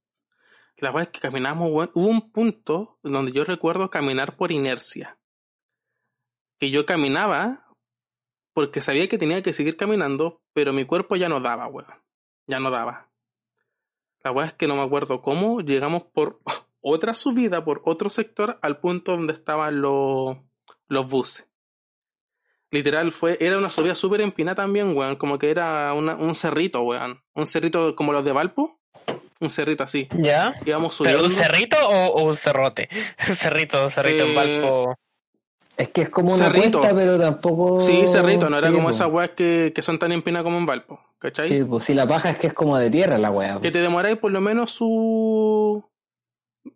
La verdad es que caminamos, weón. Hubo un punto donde yo recuerdo caminar por inercia. Que yo caminaba porque sabía que tenía que seguir caminando, pero mi cuerpo ya no daba, weón. Ya no daba. La verdad es que no me acuerdo cómo llegamos por otra subida, por otro sector, al punto donde estaban los, los buses. Literal, fue, era una subida súper empinada también, weón. Como que era una- un cerrito, weón. Un cerrito como los de Valpo. Un cerrito así. ¿Ya? Íbamos ¿Pero subiendo. un cerrito o, o un cerrote? Un cerrito, un cerrito en Eh, Valpo. Es que es como una Cerrito. cuesta, pero tampoco. Sí, cerrito, no era Sí, como po. esas weas que, que son tan empinadas como en Valpo. ¿Cachai? Sí, pues si la paja es que es como de tierra la wea. po. Que te demoráis por lo menos su.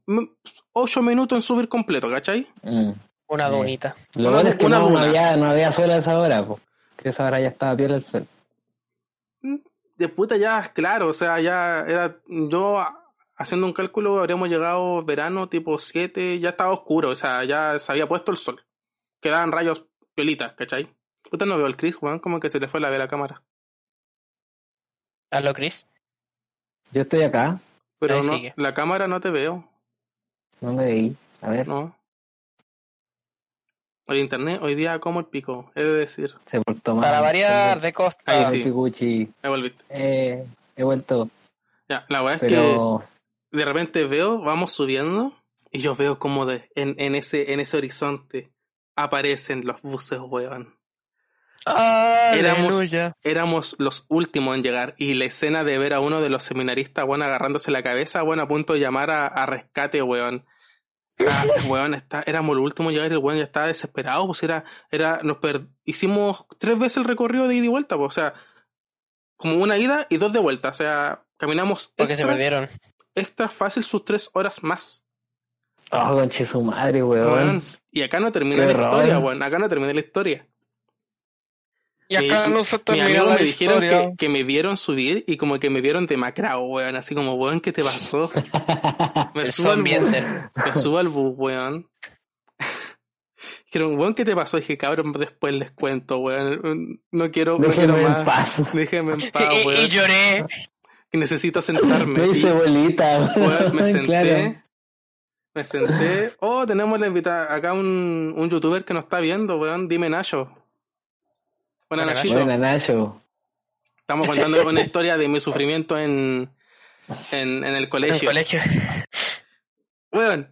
m- ocho minutos en subir completo, ¿cachai? Mm. Una sí. donita. Lo bueno es que una no, había, no había sol a esa hora, pues. Que esa hora ya estaba piola el sol. De puta ya, claro, o sea, ya era. Yo haciendo un cálculo habríamos llegado verano tipo 7, ya estaba oscuro, o sea, ya se había puesto el sol. Quedaban rayos piolitas, ¿cachai? Puta no veo al Chris, weón, como que se le fue la ver a cámara. Hazlo, Chris. Yo estoy acá, Pero Ahí no, sigue. la cámara no te veo, no me veí. A ver, ¿no? El internet hoy día como el pico, he de decir. se portó mal. Para variar de costa. Ahí sí. Me volviste. Eh, he vuelto, Ya, la weá es que pero. de repente veo, vamos subiendo, y yo veo como de, en, en ese, en ese horizonte aparecen los buses, weón. Éramos, Aleluya. éramos los últimos en llegar, y la escena de ver a uno de los seminaristas, weón, agarrándose la cabeza, weón, a punto de llamar a, a rescate, weón. Ah, weón, está, éramos los últimos en llegar y el weón ya estaba desesperado, pues era, era, nos per- hicimos tres veces el recorrido de ida y vuelta, pues, o sea, como una ida y dos de vuelta, o sea, caminamos Porque se perdieron. extra fácil sus tres horas más. Oh, conche su madre, weón. weón. Y acá no termina Qué la historia, weón. Acá no termina la historia. Y acá Mi- no se termina amigos la me dijeron historia. que, que me vieron subir y como que me vieron demacrado, weón. Así como, weón, ¿qué te pasó? Me subo al bus, me subo al bus, weón. Dijeron, weón, ¿qué te pasó? dije, cabrón, después les cuento, weón. No quiero, no quiero Déjenme en más. paz. Déjenme en paz, Y, y weón. lloré. Que necesito sentarme. Me Y- hice bolita, Weón, me senté. Claro. Me senté. Oh, tenemos la invita acá un, un youtuber que nos está viendo, weón. Dime Nacho. Buena Buena, Nachito. Buena, Nacho. Estamos contando una historia de mi sufrimiento en, en, en el En el colegio. colegio. Weón,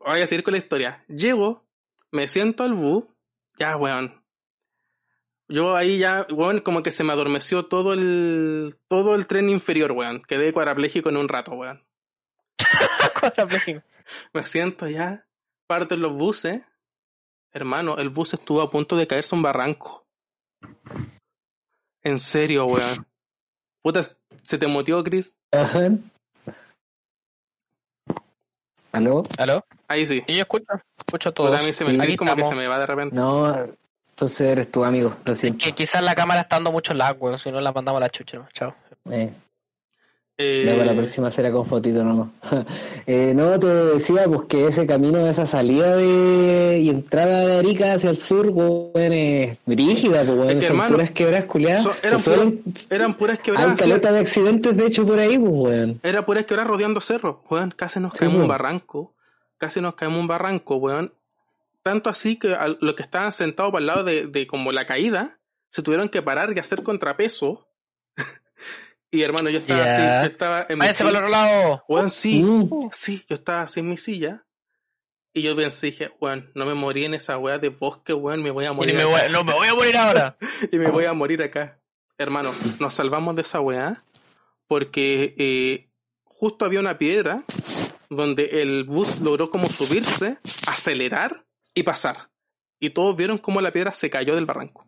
voy a seguir con la historia. Llego, me siento al bus. Ya, weón. Yo ahí ya, weón, como que se me adormeció todo el, todo el tren inferior, weón. Quedé cuadrapléjico en un rato, weón. Cuadrapléjico. Me siento ya, parto en los buses. Hermano, el bus estuvo a punto de caerse un barranco. En serio, weón. Puta, ¿se te motió, Chris? Ajá. ¿Aló? ¿Aló? Ahí sí. Y yo escucho, escucho todo. A mí se me, Sí. Como que se me va de repente. No, entonces eres tu amigo, lo siento. Que quizás la cámara está dando mucho lag, weón. Si no la mandamos a la chucha, ¿no? Chao. Eh, Eh, Ya para la próxima será con fotito nomás. eh, no, te decía pues que ese camino, esa salida de y entrada de Arica hacia el sur, weón, es brígida, pues weón. Es que, son hermano, puras quebradas culiadas. son- eran, eran puras Hay quebradas. de accidentes, de hecho, por ahí, pues weón. Era puras quebradas rodeando cerros, weón. Casi nos caemos en un barranco. Casi nos caemos en un barranco, weón. Tanto así que los que estaban sentados para el lado de, de como la caída, se tuvieron que parar y hacer contrapeso. Y hermano, yo estaba así, yo estaba en mi Váyanse para el silla. otro lado. Sí, Mm. sí, yo estaba así en mi silla. Y yo pensé, dije, weón, no me morí en esa weá de bosque, weón, me voy a Y morir. me acá. voy- no me voy a morir ahora. y me voy a morir acá. Hermano, nos salvamos de esa weá porque eh, justo había una piedra donde el bus logró como subirse, acelerar y pasar. Y todos vieron cómo la piedra se cayó del barranco.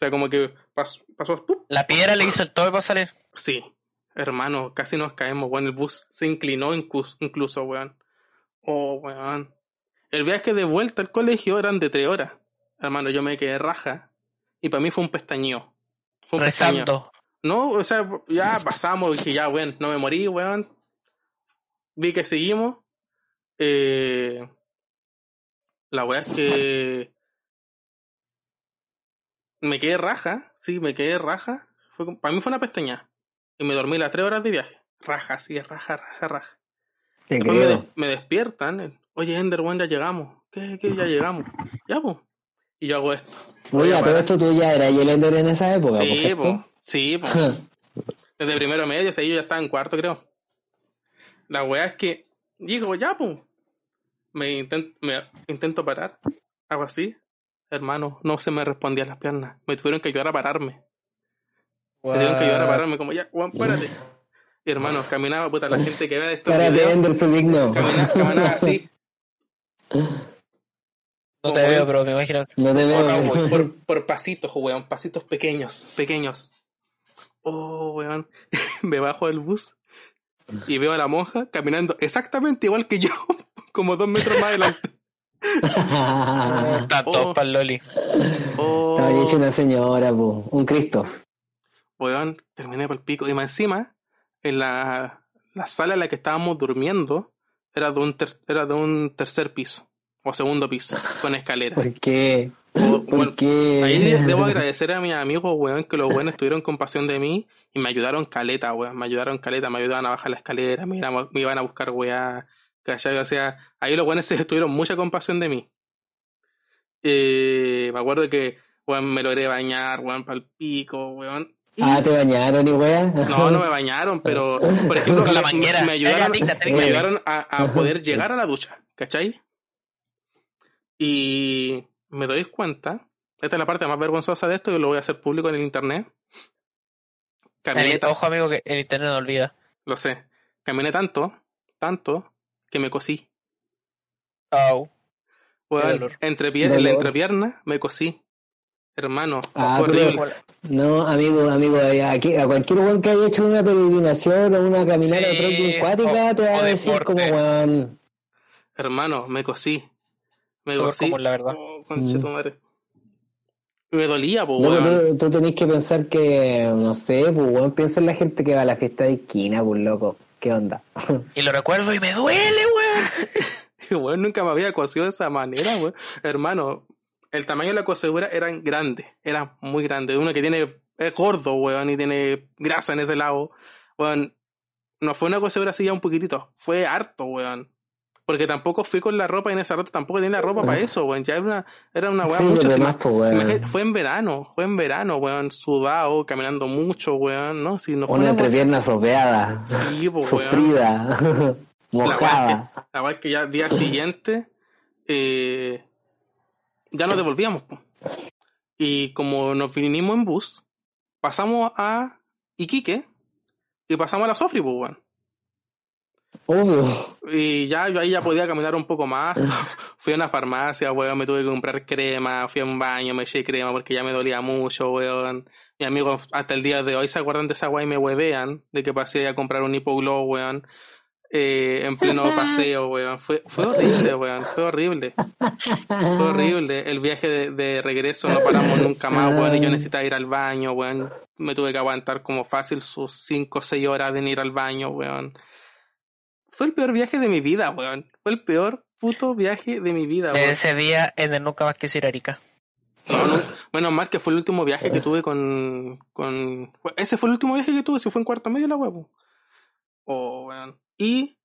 O sea, como que pasó. La piedra le hizo el toque para salir. Sí, hermano, casi nos caemos, weón. El bus se inclinó incluso, weón. Oh, weón. El viaje de vuelta al colegio eran de tres horas. Hermano, yo me quedé raja. Y para mí fue un pestañeo. Fue un pestañeo. No, o sea, ya pasamos, dije, ya, weón, no me morí, weón. Vi que seguimos. Eh, la weá es que me quedé raja, sí, me quedé raja. Fue, para mí fue una pestaña. Y me dormí las tres horas de viaje. Raja, sí, raja, raja, raja. Después me, de- me despiertan. el, Oye, Ender, weón, ya llegamos. ¿Qué, qué? Ya llegamos. Ya, pues. Y yo hago esto. Oye, todo esto tú ya eras Yelender en esa época, pues, Sí, po. Sí, po. Desde primero medio, o sea, yo ya estaba en cuarto, creo. La weá es que digo, ya, pues. Me, inten- me intento parar. Hago así. Hermano, no se me respondían las piernas. Me tuvieron que ayudar a pararme. Me tuvieron que ayudar a pararme, como ya, Juan, párate. Y hermano, caminaba, puta, la gente que vea estos Párate, videos, Ender, soy digno. caminaba, caminaba así, No te veo, pero me imagino. No te Por, veo. por, por pasitos, weón, pasitos pequeños, pequeños. Oh, weón. Me bajo del bus y veo a la monja caminando exactamente igual que yo, como dos metros más adelante. Oh. para el Loli. Oh, hecho una señora, po. un Cristo. weón, terminé por el pico. Y más encima, en la, la sala en la que estábamos durmiendo, era de un, ter- era de un tercer piso, o segundo piso, con escalera. ¿Por qué? Oh, ¿Por bueno, qué? Ahí de- debo agradecer a mis amigos, weón, que los buenos tuvieron compasión de mí y me ayudaron caleta, weón. Me ayudaron caleta, me ayudaban a bajar la escalera, me iban a, me iban a buscar weá, ¿cachai? O sea, ahí los buenos se tuvieron mucha compasión de mí. Eh, me acuerdo que, weón, me logré bañar, weón, pa'l pico, weón. Y- Ah, te bañaron y wea. no, no me bañaron, pero, por ejemplo, Con la me- manguera. me ayudaron, me ayudaron a, a poder llegar a la ducha, ¿cachai? Y me doy cuenta, esta es la parte más vergonzosa de esto, y lo voy a hacer público en el internet. Caminé, Ojo, amigo, que el internet no olvida. lo sé, caminé tanto, tanto, que me cosí. Au. Dolor. entre pier- la entrepierna me cosí. Hermano, Ah, fue pero- horrible. No, amigo, amigo, aquí, a cualquier weón que haya hecho una peregrinación o una caminata Sí, acuática o- te va a decir deporte. como weón. Hermano, me cosí. Me Súper cosí. común, la verdad. Oh, madre. Me dolía, po, No, tú, tú tenés que pensar que, no sé, pues weón, piensa en la gente que va a la fiesta de esquina, pues loco. ¿Qué onda? Y lo recuerdo y me duele, weón. Weón, nunca me había cosido de esa manera, weón. Hermano, el tamaño de la cosedura era grande, era muy grande. Uno que tiene, es gordo, weón, y tiene grasa en ese lado. Weón, no fue una cosedura así ya un poquitito, fue harto, weón. Porque tampoco fui con la ropa en ese rato, tampoco tenía la ropa para eso, weón. Ya era una, era una weá Sí, mucho. pues, weón. fue en verano, fue en verano, weón, sudado, caminando mucho, weón, ¿no? Si no Una entrepierna sopeada, Sí, pues, weón. sufrida, mojada. la weá es que ya al día siguiente eh, ya nos devolvíamos. po. Y como nos vinimos en bus, pasamos a Iquique y pasamos a la Sofri, pues, weón. Obvio. Y ya yo ahí ya podía caminar un poco más. Fui a una farmacia, weón, me tuve que comprar crema, fui a un baño, me eché crema porque ya me dolía mucho, weón. Mis amigos hasta el día de hoy se acuerdan de esa weá y me huevean de que pasé a comprar un hipoglow, weón. eh, en pleno paseo, weón. Fue, fue horrible, weón. Fue horrible. Fue horrible. El viaje de, de regreso no paramos nunca más, weón. Y yo necesitaba ir al baño, weón. Me tuve que aguantar como fácil sus 5 o 6 horas de ir al baño, weón. Fue el peor viaje de mi vida, weón. Fue el peor puto viaje de mi vida, weón. Ese día en el nunca más quise ir a Arica. No, no, menos mal que fue el último viaje que tuve con, con... Ese fue el último viaje que tuve, si fue en cuarto medio la huevo. Oh, weón. Y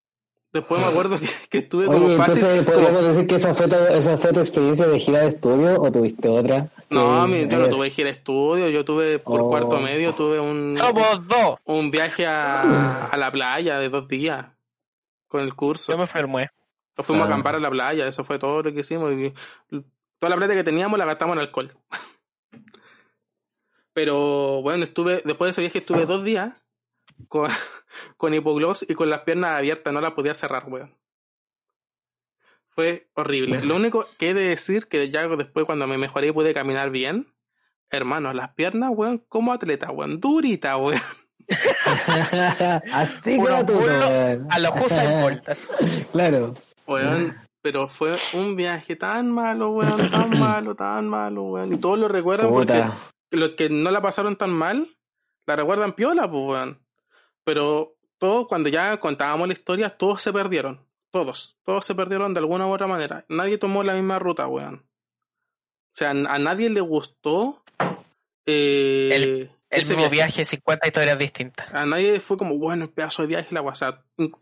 después me acuerdo que, que estuve como Oye, fácil. entonces como- podríamos decir que esa fue, tu, esa fue tu experiencia de gira de estudio o tuviste otra. No, Que mi- yo no tuve gira de estudio, yo tuve por Oh. cuarto medio, tuve un, Somos dos. un viaje a, a la playa de dos días con el curso. Yo me enfermé. Nos fuimos a Ah. acampar a la playa, eso fue todo lo que hicimos. y toda la plata que teníamos la gastamos en alcohol. Pero bueno, estuve, después de ese viaje estuve dos días con, con hipogloss y con las piernas abiertas, no las podía cerrar, weón. Fue horrible. Lo único que he de decir que ya después cuando me mejoré y pude caminar bien, hermano, las piernas, weón, como atleta, weón, durita, weón. Así weón. A los Usain Bolt. Claro. Weón, pero fue un viaje tan malo, weón, tan malo, tan malo, weón. Y todos lo recuerdan porque los que no la pasaron tan mal, la recuerdan piola, pues, weón. Pero todos, cuando ya contábamos la historia, todos se perdieron. Todos. Todos se perdieron de alguna u otra manera. Nadie tomó la misma ruta, weón. O sea, a nadie le gustó eh, El ese mismo viaje. viaje, 50 historias distintas. A nadie fue como, bueno, el pedazo de viaje, la un-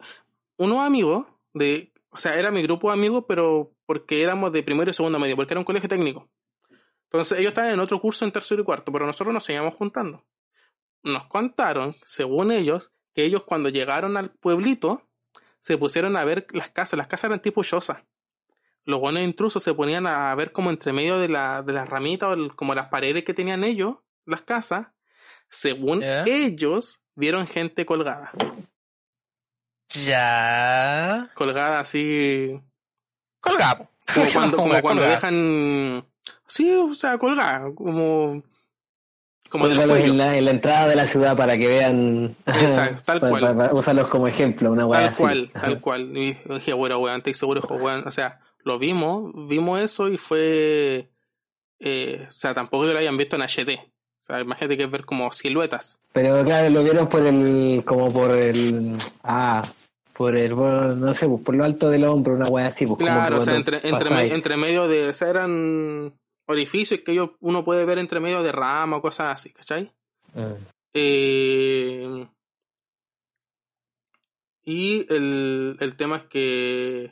unos amigos de. O sea, era mi grupo de amigos, pero porque éramos de primero y segundo medio, porque era un colegio técnico. Entonces ellos estaban en otro curso en tercero y cuarto, pero nosotros nos seguíamos juntando. Nos contaron, según ellos, que ellos cuando llegaron al pueblito se pusieron a ver las casas. Las casas eran tipo choza. Los buenos intrusos se ponían a ver como entre medio de, la, de las ramitas o el- como las paredes que tenían ellos, las casas. Según ellos, vieron gente colgada. Ya. Colgada así. Colgamos. Como cuando, como cuando dejan. Sí, o sea, colgada. Como. Como en la, en la entrada de la ciudad para que vean. Exacto, tal cual. pa- pa- úsalos como ejemplo, una weá Tal así. cual, Ajá. tal cual. Y dije, bueno, weón, estoy seguro, weón. O sea, lo vimos, vimos eso y fue. eh, o sea, tampoco que lo hayan visto en HD. O sea, imagínate que es ver como siluetas. Pero claro, lo vieron por el. como por el. Ah, por el. por- no sé, pues por lo alto del hombro, una weá así. Pues, Claro, o sea, entre, entre, me- entre medio de. O sea, eran orificios que ellos, uno puede ver entre medio de rama o cosas así, ¿cachai? Ah. Eh, y el, el tema es que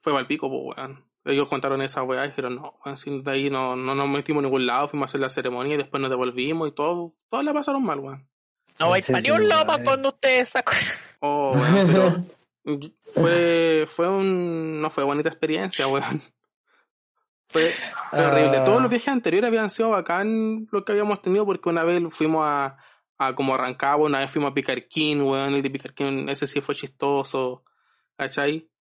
fue mal pico, pues, weón. Ellos contaron esa weá y dijeron, no, de ahí no, no nos metimos en ningún lado, fuimos a hacer la ceremonia y después nos devolvimos y todo, todos la pasaron mal, weón. No Sí, para ni un lado para cuando ustedes sacan. Oh, weón, pero fue, fue un, no fue bonita experiencia, weón. Fue, horrible. Ah. Todos los viajes anteriores habían sido bacán lo que habíamos tenido porque una vez fuimos a, a como Rancagua, una vez fuimos a Picarquín, weón, el de Picarquín, ese sí fue chistoso, ¿cachai?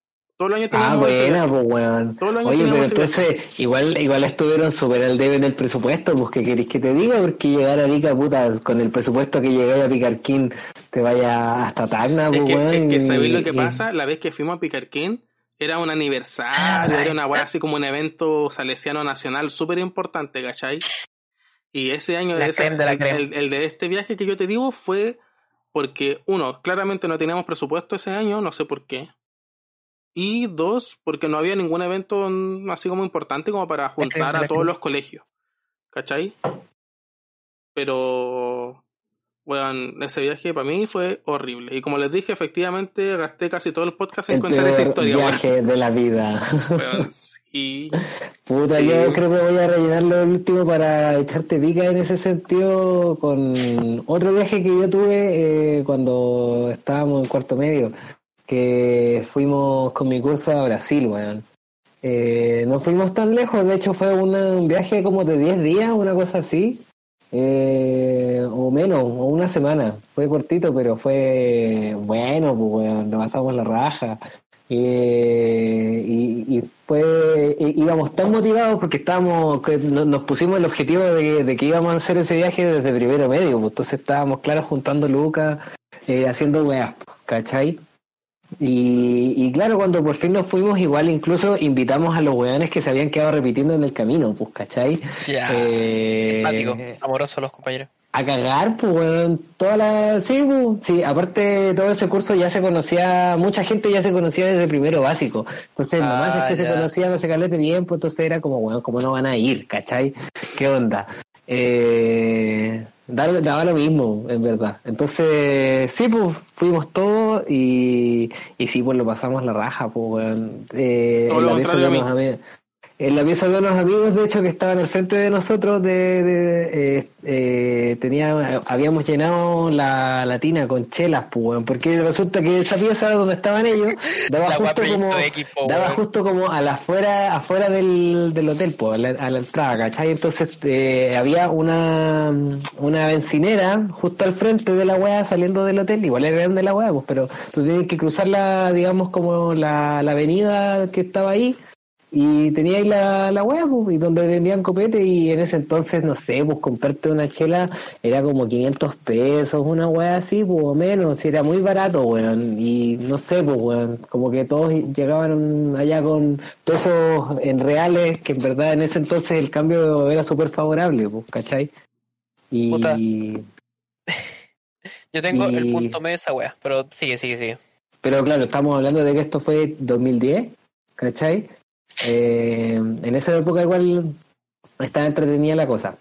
Todos los años Ah, buena, pues weón. Oye, pero entonces, igual, igual estuvieron súper al debe en el presupuesto, pues que queréis que te diga, porque llegar a Arica, puta, con el presupuesto que llegáis a Picarquín, te vaya hasta Tacna, Es pues que, weón. es que ¿sabéis lo que pasa? La vez que fuimos a Picarquín era un aniversario, era una weá así como un evento salesiano nacional súper importante, ¿cachai? Y ese año, ese- de el, el- el de este viaje que yo te digo fue porque, uno, claramente no teníamos presupuesto ese año, no sé por qué. Y dos, porque no había ningún evento así como importante como para creme juntar a todos los colegios. ¿Cachai? Pero, weón, ese viaje para mí fue horrible. Y como les dije, efectivamente gasté casi todo el podcast en el contar esa historia, viaje de la vida. Weón, sí. Puta, Sí. yo creo que voy a rellenar lo último para echarte pica en ese sentido con otro viaje que yo tuve eh, cuando estábamos en cuarto medio, que fuimos con mi curso a Brasil, weón. Eh, no fuimos tan lejos, de hecho fue un viaje como de 10 días, una cosa así, eh, o menos, o una semana. Fue cortito, pero fue bueno, pues weón, lo pasamos la raja. Y, y fue, íbamos tan motivados porque estábamos, nos pusimos el objetivo de, que íbamos a hacer ese viaje desde primero medio, pues entonces estábamos, claro, juntando lucas, eh, haciendo weas, ¿cachai? Y, y claro, cuando por fin nos fuimos, igual incluso invitamos a los weones que se habían quedado repitiendo en el camino, pues, ¿cachai? Ya. Eh, amorosos los compañeros. a cagar, pues, weón. Toda la. Sí, pues, sí, aparte, todo ese curso ya se conocía, mucha gente ya se conocía desde primero básico. Entonces, Ah, nomás es que ya. se conocían hace calete tiempo, entonces era como, weón, ¿cómo no van a ir, cachai? ¿Qué onda? Eh, daba, daba lo mismo, en verdad. Entonces, sí, pues, fuimos todos y, y sí, pues lo pasamos la raja, pues, weón. Eh, Todo en lo la pieza contrario de a amigos- en la pieza de unos amigos, de hecho, que estaban al frente de nosotros, de, de- eh, eh, tenía, habíamos llenado la, la tina con chelas, pues, porque resulta que esa pieza donde estaban ellos daba justo como, equipo, daba justo como a la afuera, afuera del, del hotel, pues, a la, a la entrada, ¿cachai? Entonces eh, había una, una bencinera justo al frente de la weá saliendo del hotel, igual era grande la weá, pues, pero tú tienes que cruzar la, digamos, como la, la avenida que estaba ahí, y tenía ahí la, la weá, pues, y donde vendían copete, y en ese entonces, no sé, pues comprarte una chela era como 500 pesos, una weá así, pues, o menos, y era muy barato, weón, y no sé, pues, weón, como que todos llegaban allá con pesos en reales, que en verdad en ese entonces el cambio era súper favorable, pues, ¿cachai? Y... Puta. Yo tengo el punto medio de esa wea, pero sigue, sigue, sigue. Pero claro, estamos hablando de que esto fue 2010, ¿cachai? Eh, en esa época igual estaba entretenida la cosa.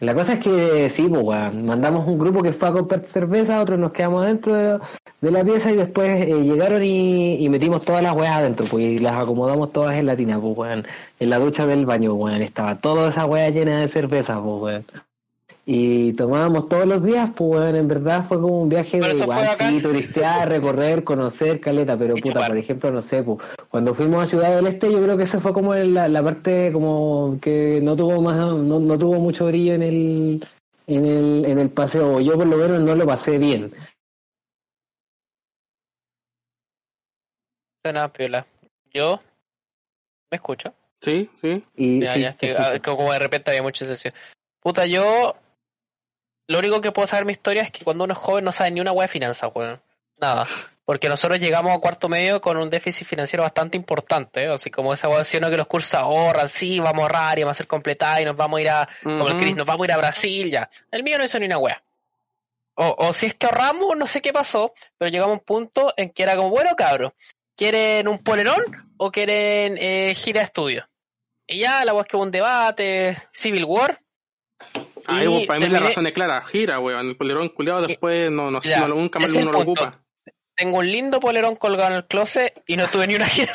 La cosa es que sí, pues, mandamos un grupo que fue a comprar cerveza, otros nos quedamos adentro de, la pieza y después eh, llegaron y, metimos todas las weas adentro, pues, y las acomodamos todas en la tina, pues. En la ducha del baño, weón, estaba toda esa wea llena de cerveza, pues. Y tomábamos todos los días, pues, weón, en verdad fue como un viaje de igual, sí, turistear, recorrer, conocer, caleta, pero Y puta, chupar. por ejemplo, no sé, pues, cuando fuimos a Ciudad del Este, yo creo que esa fue como la, la parte como que no tuvo más, no, no tuvo mucho brillo en el, en el, en el paseo, yo por lo menos no lo pasé bien. Suena piola. Yo. ¿Me escucho? Sí, sí. Y Ya, sí, ya, escucha. ah, como de repente había mucha sesión. Puta, yo. Lo único que puedo saber de mi historia es que cuando uno es joven no sabe ni una wea de finanzas, weón. Nada. Porque nosotros llegamos a cuarto medio con un déficit financiero bastante importante, ¿eh? así como esa uno que los cursos ahorran, sí, vamos a ahorrar y vamos a hacer completada y nos vamos a ir a, como el. Chris, nos vamos a ir a Brasil ya. El mío no hizo ni una wea. O, o si es que ahorramos, no sé qué pasó, pero llegamos a un punto en que era como, bueno, cabros, ¿quieren un polerón o quieren eh, gira de estudio? Y ya la wea es que hubo un debate, Civil War. Ahí, y pues, para mí la razón es clara. Gira, weón. El polerón culiado después no, no, Ya, nunca más uno lo ocupa. Tengo un lindo polerón colgado en el closet y no tuve ni una gira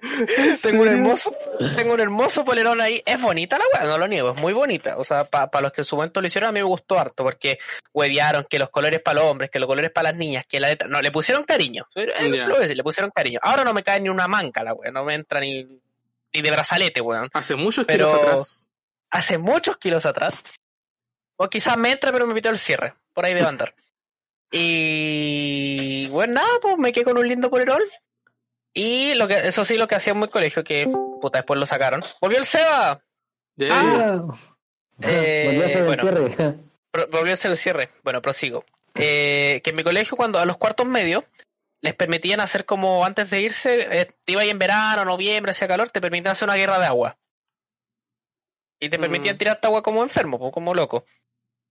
tengo un hermoso, tengo un hermoso polerón ahí. Es bonita la weá, no lo niego, es muy bonita. O sea, para los que en su momento lo hicieron, a mí me gustó harto, porque huevearon que los colores para los hombres, que los colores para las niñas, que la letra. No, le pusieron cariño. Ya. Lo voy a decir, le pusieron cariño. Ahora no me cae ni una manca la weá, no me entra ni, ni de brazalete, weón. Hace muchos Pero- atrás. Hace muchos kilos atrás. O quizás me entra, pero me pito el cierre. Por ahí debe andar. Y bueno, nada, pues me quedé con un lindo polerón. Y lo que, eso sí, lo que hacía en mi colegio, que puta, después lo sacaron. Volvió el Seba. Yeah. Ah, Eh, volvió a hacer el cierre. Pro- volvió a ser el cierre. Bueno, prosigo. Eh, que en mi colegio, cuando a los cuartos medios, les permitían hacer como antes de irse, eh, te iba ahí en verano, noviembre, hacía calor, te permitían hacer una guerra de agua. Y te permitían Mm. tirarte agua como enfermo, como loco.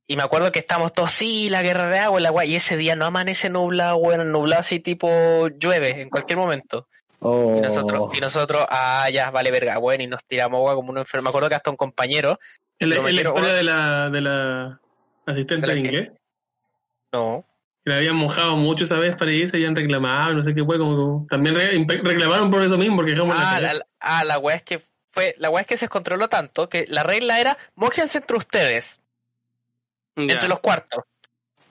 Y me acuerdo que estábamos todos, sí, la guerra de agua, el agua, y ese día no amanece nublado, bueno, nublado así tipo llueve en cualquier momento. Oh. Y nosotros, y nosotros, ah, ya, vale verga, bueno, y nos tiramos agua como un enfermo. Me acuerdo que hasta un compañero, En la, en historia de la, de la asistente ¿De la inglés, no, que la habían mojado mucho esa vez para irse habían reclamado, no sé qué fue, como, como- también reclamaron por eso mismo, porque dejamos Ah, la, ah, la weá es que fue, la weá es que se descontroló tanto que la regla era mójense entre ustedes, entre los cuartos.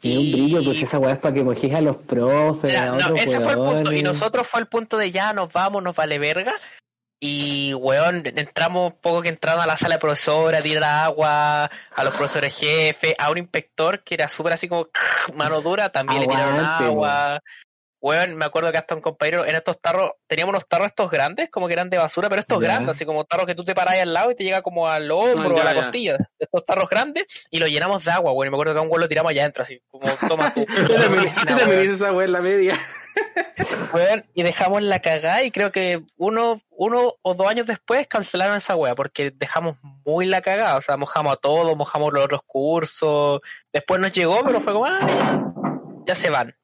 Tiene un brillo, pues esa weá es para que mojes a los profes, Ya, a no, ese fue el punto. Y nosotros fue el punto de ya nos vamos, nos vale verga. Y weón, entramos poco que entraron a la sala de profesora, a tirar agua, a los profesores jefes, a un inspector que era súper así como mano dura, también le tiraron agua. Weón, me acuerdo que hasta un compañero en estos tarros, teníamos unos tarros estos grandes, como que eran de basura, pero estos grandes, así como tarros que tú te parás al lado y te llega como al hombro, Ah, a la ya. costilla, estos tarros grandes, y los llenamos de agua, weón. Y me acuerdo que a un weón lo tiramos allá adentro, así como toma tu. También, esa weá en la media. Y dejamos la cagada y creo que uno, uno o dos años después cancelaron esa wea porque dejamos muy la cagada, o sea, mojamos a todo, mojamos los otros cursos, después nos llegó, pero fue como, ah, ya se van.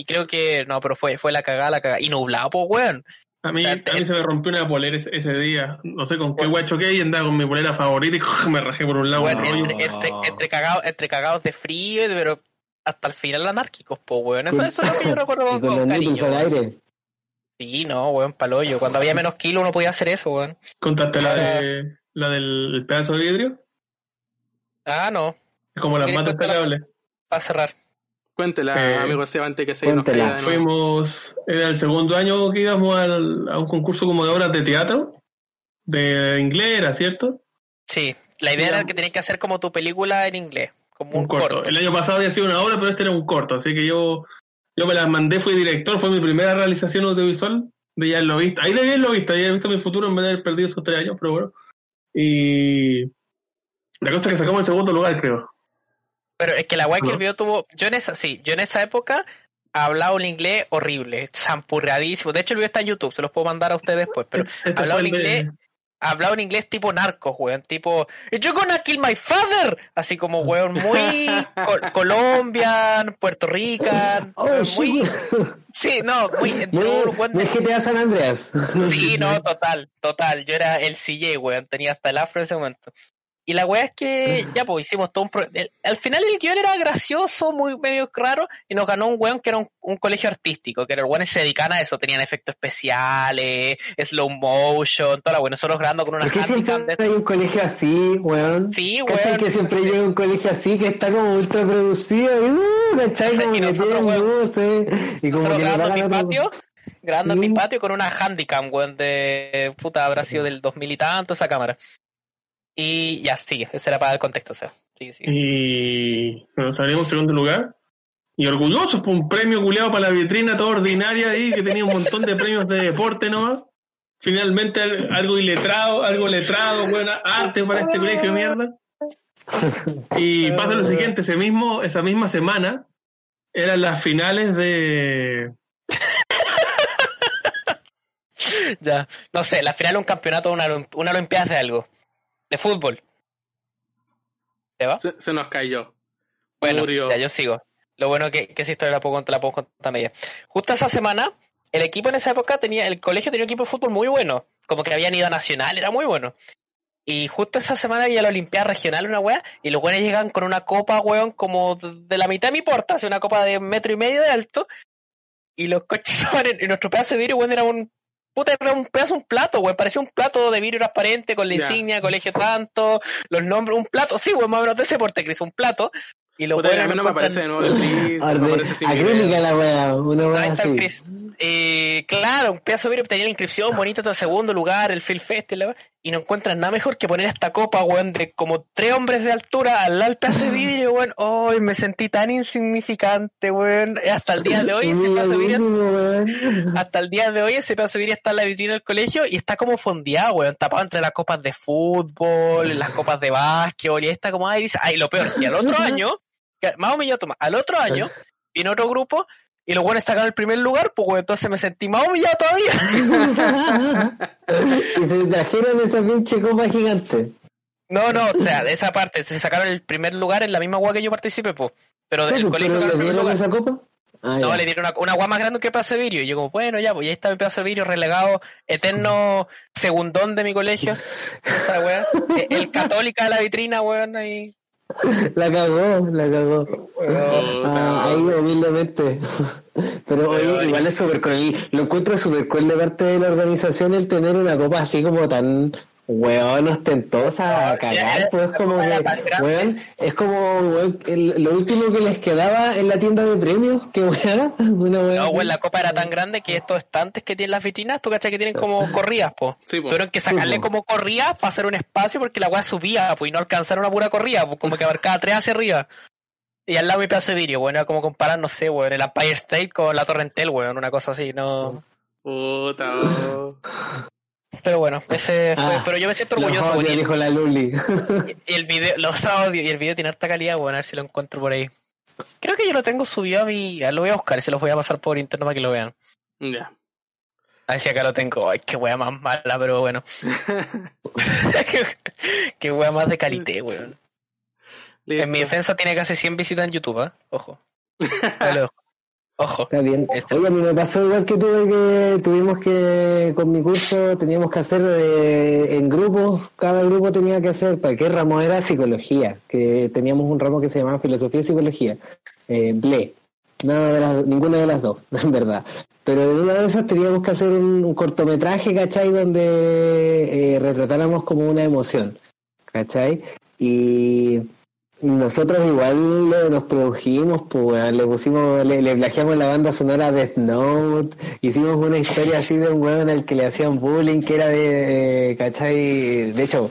Y creo que, no, pero fue, fue la cagada, la cagada. Y nublado, pues, weón. A mí, O sea, a mí se me rompió una polera ese, ese día. No sé con qué Bueno. guay choqué y andaba con mi polera favorita y me rajé por un lado. Weón, un entre, entre, entre cagados, entre cagados de frío, pero hasta el final anárquicos, pues, weón. Eso, eso es lo que yo recuerdo con, con con cariño. al weón. aire. Sí, no, weón, paloyo. Cuando había menos kilos uno podía hacer eso, weón. ¿Contaste la, de, la del pedazo de vidrio? Ah, no, Es como las ¿Quieres matas pegables. para cerrar. Cuéntela, Eh, amigo Seba, antes que se nos cuéntela. caiga de nuevo. Fuimos, era el segundo año que íbamos al- a un concurso como de obras de teatro, de inglés, ¿era cierto? Sí, la idea era que tenías que hacer como tu película en inglés, como un, Un corto. corto. El año pasado había sido una obra, pero este era un corto, así que yo, yo me la mandé, fui director, fue mi primera realización audiovisual, de ya lo visto. Ahí de bien lo visto, ahí he visto mi futuro en vez de haber perdido esos tres años, pero bueno. Y la cosa es que sacamos el segundo lugar, creo. Pero es que la guay que ¿No? el video tuvo, yo en esa, sí, yo en esa época hablaba un inglés horrible, champurradísimo. De hecho el video está en YouTube, se los puedo mandar a ustedes después, pero Este hablaba un de- inglés, hablaba un inglés tipo narcos, weón, tipo, you're gonna kill my father, así como weón, muy col- Colombian, Puerto Rican, Oh, muy, shit. sí, no, muy, Muy, buen- muy GTA San Andreas. Sí, no, total, total. Yo era el CJ, weón. Tenía hasta el afro en ese momento. Y la weá es que ya, pues hicimos todo un. pro- el- al final el guion era gracioso, muy medio raro, y nos ganó un weón que era un, un colegio artístico, que los weones se dedicaban a eso, tenían efectos especiales, slow motion, toda la weá. Nosotros grabando con una ¿Por qué handicap siempre de. hay un colegio así, weón? Sí, ¿Cachai weón. que siempre sí. llega un colegio así que está como ultra producido y uh, ¿cachai? Como y que nosotros, weón, luces y como Nosotros que mi patio, grabando en mi patio con una handicam, weón, de puta, habrá sido del 2000 y tanto esa cámara. Y ya, sigue, ese era para el contexto, o sea. Sí, sí. Y bueno, salimos en segundo lugar. Y orgullosos por un premio culeado para la vitrina toda ordinaria ahí, que tenía un montón de premios de deporte nomás. Finalmente al- algo iletrado, algo letrado, buena arte para este colegio de mierda. Y pasa lo siguiente, ese mismo, esa misma semana eran las finales de Ya, no sé, la final de un campeonato, una, una olimpiada de algo. De fútbol. ¿Te va? Se, se nos cayó. Bueno, Murió. ya yo sigo. Lo bueno que, que esa historia la puedo, contar- la puedo contar media. Justo esa semana, el equipo en esa época tenía, el colegio tenía un equipo de fútbol muy bueno. Como que habían ido a Nacional, era muy bueno. Y justo esa semana había la Olimpiada Regional, una wea, y los buenos llegan con una copa, weón, como de la mitad de mi porta, así una copa de metro y medio de alto. Y los coches estaban en, en nuestro pedazo de vidrio, weón, era un puta, era un pedazo, un plato, weón, parecía un plato de vidrio transparente con la Ya. insignia, colegio tanto, los nombres, un plato, sí, weón, más o menos de ese porte, Cris, un plato. Y los Puta, a mí no me aparece de nuevo el Chris, Arde- me aparece sin acrílica la wea, una Ahí wea está el. Chris. Eh, claro, un pedazo de vidrio tenía la inscripción bonita hasta segundo lugar, el Phil Fest, la- y no encuentran nada mejor que poner esta copa, weón, de como tres hombres de altura al pedazo de vidrio, weón. Ay, me sentí tan insignificante, weón. Hasta el día de hoy ese pedazo de vidrio hasta el día de hoy ese pedazo de vidrio está en la vitrina del colegio y está como fondeado, weón, tapado entre las copas de fútbol, las copas de básquetbol, y está como, ay, dice, ay, lo peor, y al otro año, más o menos, toma, al otro año, viene otro grupo, y los buenos sacaron el primer lugar, pues, weón, entonces me sentí más humillado todavía. y se trajeron esa pinche copa gigante. No, no, o sea, esa parte, se sacaron el primer lugar en la misma agua que yo participé, pues, pero Sí, el pues, colegio ¿Pero ganó el le dieron lugar. esa copa? Ah, No, ya. le dieron una, una agua más grande que pedazo de vidrio. Y yo como, bueno, ya, pues ahí está mi pedazo de vidrio relegado, eterno segundón de mi colegio. Esa weá. El, el católica de la vitrina, weón, ahí. La cagó, la cagó. Ah, ahí humildemente. Pero oye, igual es súper cool. Lo encuentro súper cool de parte de la organización el tener una copa así como tan weón ostentosa a cagar, pues como que, weón, es como weón, el- lo último que les quedaba en la tienda de premios, que weón, una weón. No, weón, la copa era tan grande que estos estantes que tienen las vitrinas, tú cachai que tienen como corridas, po. Sí, po. Tuvieron que sacarle Sí, como corridas para hacer un espacio porque la weá subía, pues, y no alcanzaron una pura corrida, pues como que abarcaba tres hacia arriba. Y al lado mi pedazo de vidrio, weón. Era como comparar, no sé, weón, el Empire State con la Torre Entel, weón. Una cosa así, no. Puta, oh. Pero bueno, ese fue. Ah, pero yo me siento Los orgulloso, odio, y dijo la Luli. el- Y el video, los audios y el video tiene harta calidad, weón. A ver si lo encuentro por ahí. Creo que yo lo tengo subido a mi. Lo voy a buscar y se los voy a pasar por interno para que lo vean. Ya. A ver si acá lo tengo. Ay, qué wea más mala, pero bueno. qué, qué wea más de calité, weón. En mi defensa tiene casi 100 visitas en YouTube, ¿eh? Ojo. Ojo. Ojo. Está bien. Este- Oye, a mí me pasó igual que tuve que, tuvimos que, con mi curso, teníamos que hacer eh, en grupos, cada grupo tenía que hacer, ¿para qué ramo era? Psicología, que teníamos un ramo que se llamaba Filosofía y Psicología, eh, BLE, nada de las, ninguna de las dos, en verdad. Pero en una de esas teníamos que hacer un, un cortometraje, ¿cachai? Donde eh, retratáramos como una emoción, ¿cachai? Y nosotros igual le- nos produjimos, pues le pusimos, le, plagiamos la banda sonora Death Note, hicimos una historia así de un weón al que le hacían bullying, que era de, eh, ¿cachai? De hecho,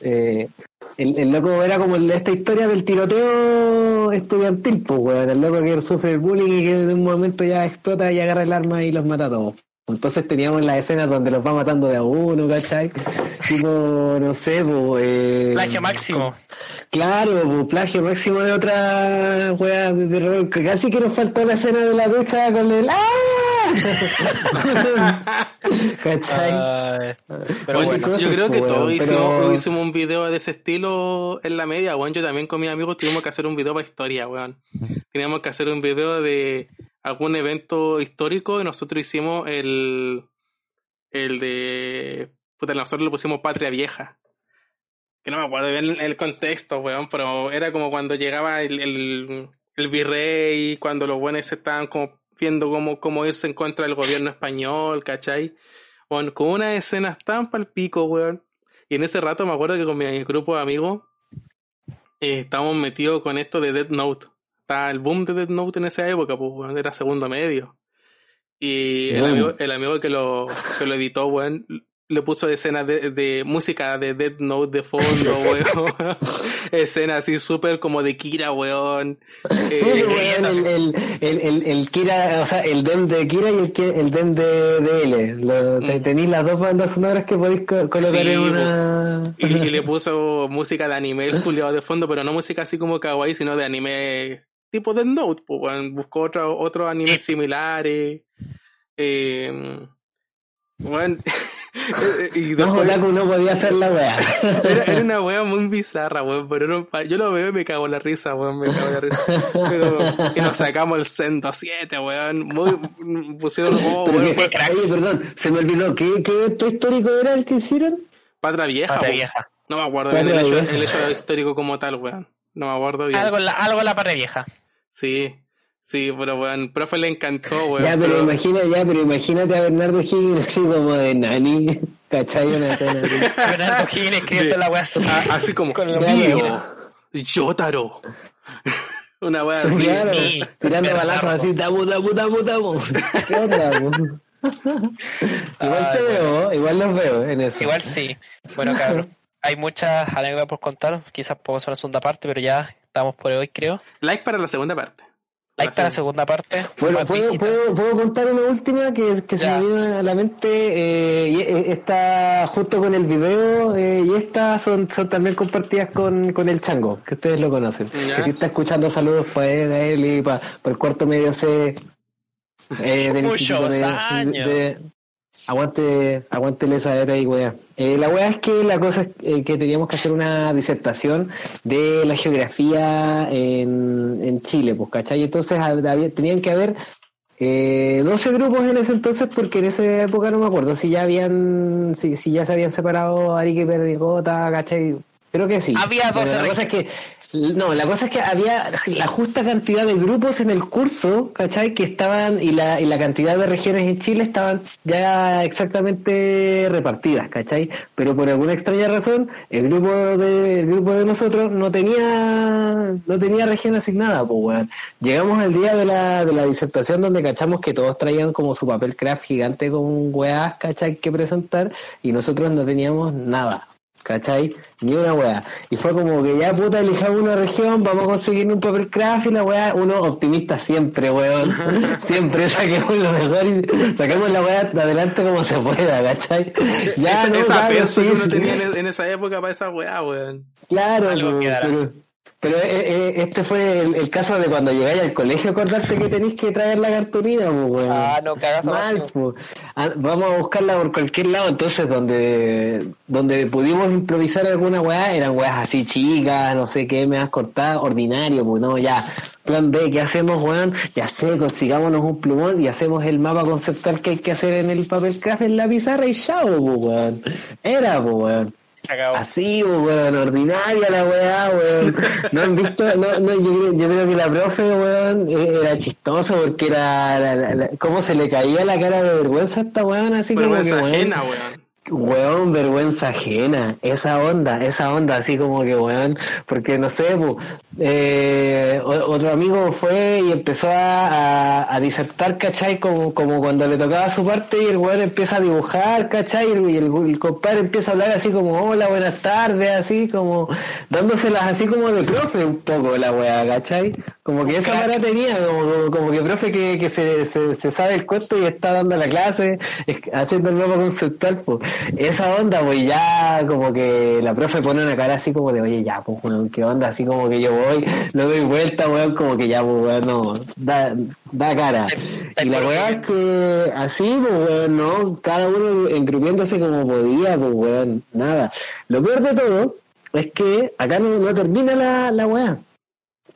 eh, el, el loco era como el de esta historia del tiroteo estudiantil, pues weón, el loco que sufre el bullying y que en un momento ya explota y agarra el arma y los mata a todos. Entonces teníamos las escenas donde los va matando de a uno, ¿cachai? Tipo, no sé, pues... Eh, Plagio máximo. Claro, pues, plagio máximo de otra wea de terror. Casi que nos faltó la escena de la ducha con el ¡Ah! ¿Cachai? Pero bueno. cosas, yo creo que pues, todos hicimos, hicimos un video de ese estilo en la media, weón. Yo también con mis amigos tuvimos que hacer un video para historia, weón. Teníamos que hacer un video de algún evento histórico y nosotros hicimos el, el de, puta, nosotros le pusimos Patria Vieja. Que no me acuerdo bien el contexto, weón, pero era como cuando llegaba el, el, virrey, cuando los buenos estaban como viendo cómo, cómo irse en contra del gobierno español, ¿cachai? Bueno, con unas escenas tan pal pico, weón. Y en ese rato me acuerdo que con mi grupo de amigos eh, estábamos metidos con esto de Death Note. Estaba el boom de Death Note en esa época, pues, weón, era segundo medio. Y el amigo, el amigo que lo, que lo editó, weón, le puso escenas de, de música de Death Note de fondo, weón. escenas así súper como de Kira, weón. Eh, Sí, weón, el, el, el, el, Kira, o sea, el DEM de Kira y el, el DEM de, de L. Lo- Mm. Tenéis las dos bandas sonoras que podéis co- colocar Sí, en una. Y, y le puso música de anime el culiao de fondo, pero no música así como kawaii, sino de anime tipo Death Note, pues weón. buscó otro, otros animes similares. Eh, weón. y No, después, Otaku no podía hacer la weá. era, era una wea muy bizarra, weón, pero yo lo veo y me cago en la risa, weón, me cago en la risa. Pero, y nos sacamos el Sendo 7, weón, muy, pusieron, oh, Pero weón, perdón, se me olvidó. ¿Qué, qué evento histórico era el que hicieron? Patra vieja, Patria po. vieja. No me acuerdo bien el hecho, el hecho histórico como tal, weón. No me acuerdo bien. Algo en la, algo en la patria vieja. Sí, sí, pero weón, profe le encantó, weón. ya, pero, pero- imagina, ya, pero imagínate a Bernardo Higgins así como de nani. ¿Cachai? Una. Bernardo Higgins escribiendo de- la weá así como, con la "Dio, música. Yotaro. Una weá Sí, así. claro, sí, tirando balazos así, tamu. ¿Qué onda, po? Igual te veo, igual los veo en eso. Igual sí. Bueno, cabrón. Hay muchas anécdotas por contar. Quizás podemos hacer una segunda parte, pero ya estamos por hoy, creo. Like para la segunda parte. Like para la segunda parte. Bueno, ¿puedo, puedo, puedo contar una última que, que se me vino a la mente eh, y eh, está justo con el video eh, y estas son, son también compartidas con, con el Chango, que ustedes lo conocen. Ya. Que si está escuchando saludos para él, a él y para, el cuarto medio C eh, del Muchos Instituto de- años. de- Aguante, aguante esa era y wea. Eh, la wea es que la cosa es eh, que teníamos que hacer una disertación de la geografía en, en Chile, pues, ¿cachai? Entonces hab- había- tenían que haber eh, 12 grupos en ese entonces, porque en esa época no me acuerdo si ya habían, si, si ya se habían separado Arica y Perdigota, ¿cachai? Creo que sí. Había Pero 12 La cosa es que, no, la cosa es que había la justa cantidad de grupos en el curso, ¿cachai? Que estaban, y la, y la cantidad de regiones en Chile estaban ya exactamente repartidas, ¿cachai? Pero por alguna extraña razón, el grupo de, el grupo de nosotros no tenía, no tenía región asignada, pues weón. Llegamos al día de la, de la disertación donde cachamos que todos traían como su papel craft gigante con weás, ¿cachai? Que presentar, y nosotros no teníamos nada. ¿Cachai? Ni una weá. Y fue como que ya puta elijamos una región, vamos a conseguir un papel craft y la weá, uno optimista siempre, weón. siempre saquemos lo mejor y saquemos la weá adelante como se pueda, ¿cachai? Ya, esa, no, esa claro, peso sí, que uno sí. tenía en, esa época para esa weá, weón. Claro, Algo pues, pero, pero eh, eh, este fue el, el caso de cuando llegáis al colegio, acordarte que tenéis que traer la cartulina, pues, weón. Ah, no, cagazo Mal, pues. Vamos a buscarla por cualquier lado, entonces donde donde pudimos improvisar alguna weá, eran weas así chicas, no sé qué, me has cortado, ordinario, pues no, ya. Plan B, ¿qué hacemos, weón? Ya sé, consigámonos un plumón y hacemos el mapa conceptual que hay que hacer en el papel craft en la pizarra y chao, pues, weón. Era, pues, weón. Así, weón, ordinaria la weá, weón. No han visto, no, no, yo, creo, yo creo que la profe, weón, eh, era chistoso porque era, la, la- la- cómo se le caía la cara de vergüenza a esta weón, así como que, weón, ajena, weón. Weón, vergüenza ajena, esa onda, esa onda, así como que weón, porque no sé, pues, eh, otro amigo fue y empezó a, a, a disertar, ¿cachai? Como, como cuando le tocaba su parte y el weón empieza a dibujar, ¿cachai? Y el, el compadre empieza a hablar así como, hola, buenas tardes, así como, dándoselas así como de profe un poco la weá, ¿cachai? Como que esa manera tenía, como, como, que profe que, que se, se, sabe el cuento y está dando la clase, haciendo el mapa conceptual, pues, esa onda, pues ya como que la profe pone una cara así como de, oye, ya, pues, weón, qué onda, así como que yo voy, lo doy vuelta, weón, como que ya, pues, weón, no, da, da cara. Y la weá es que así, pues, weón, no, cada uno engrupiéndose como podía, pues, weón, nada. Lo peor de todo es que acá no, no termina la, la weá.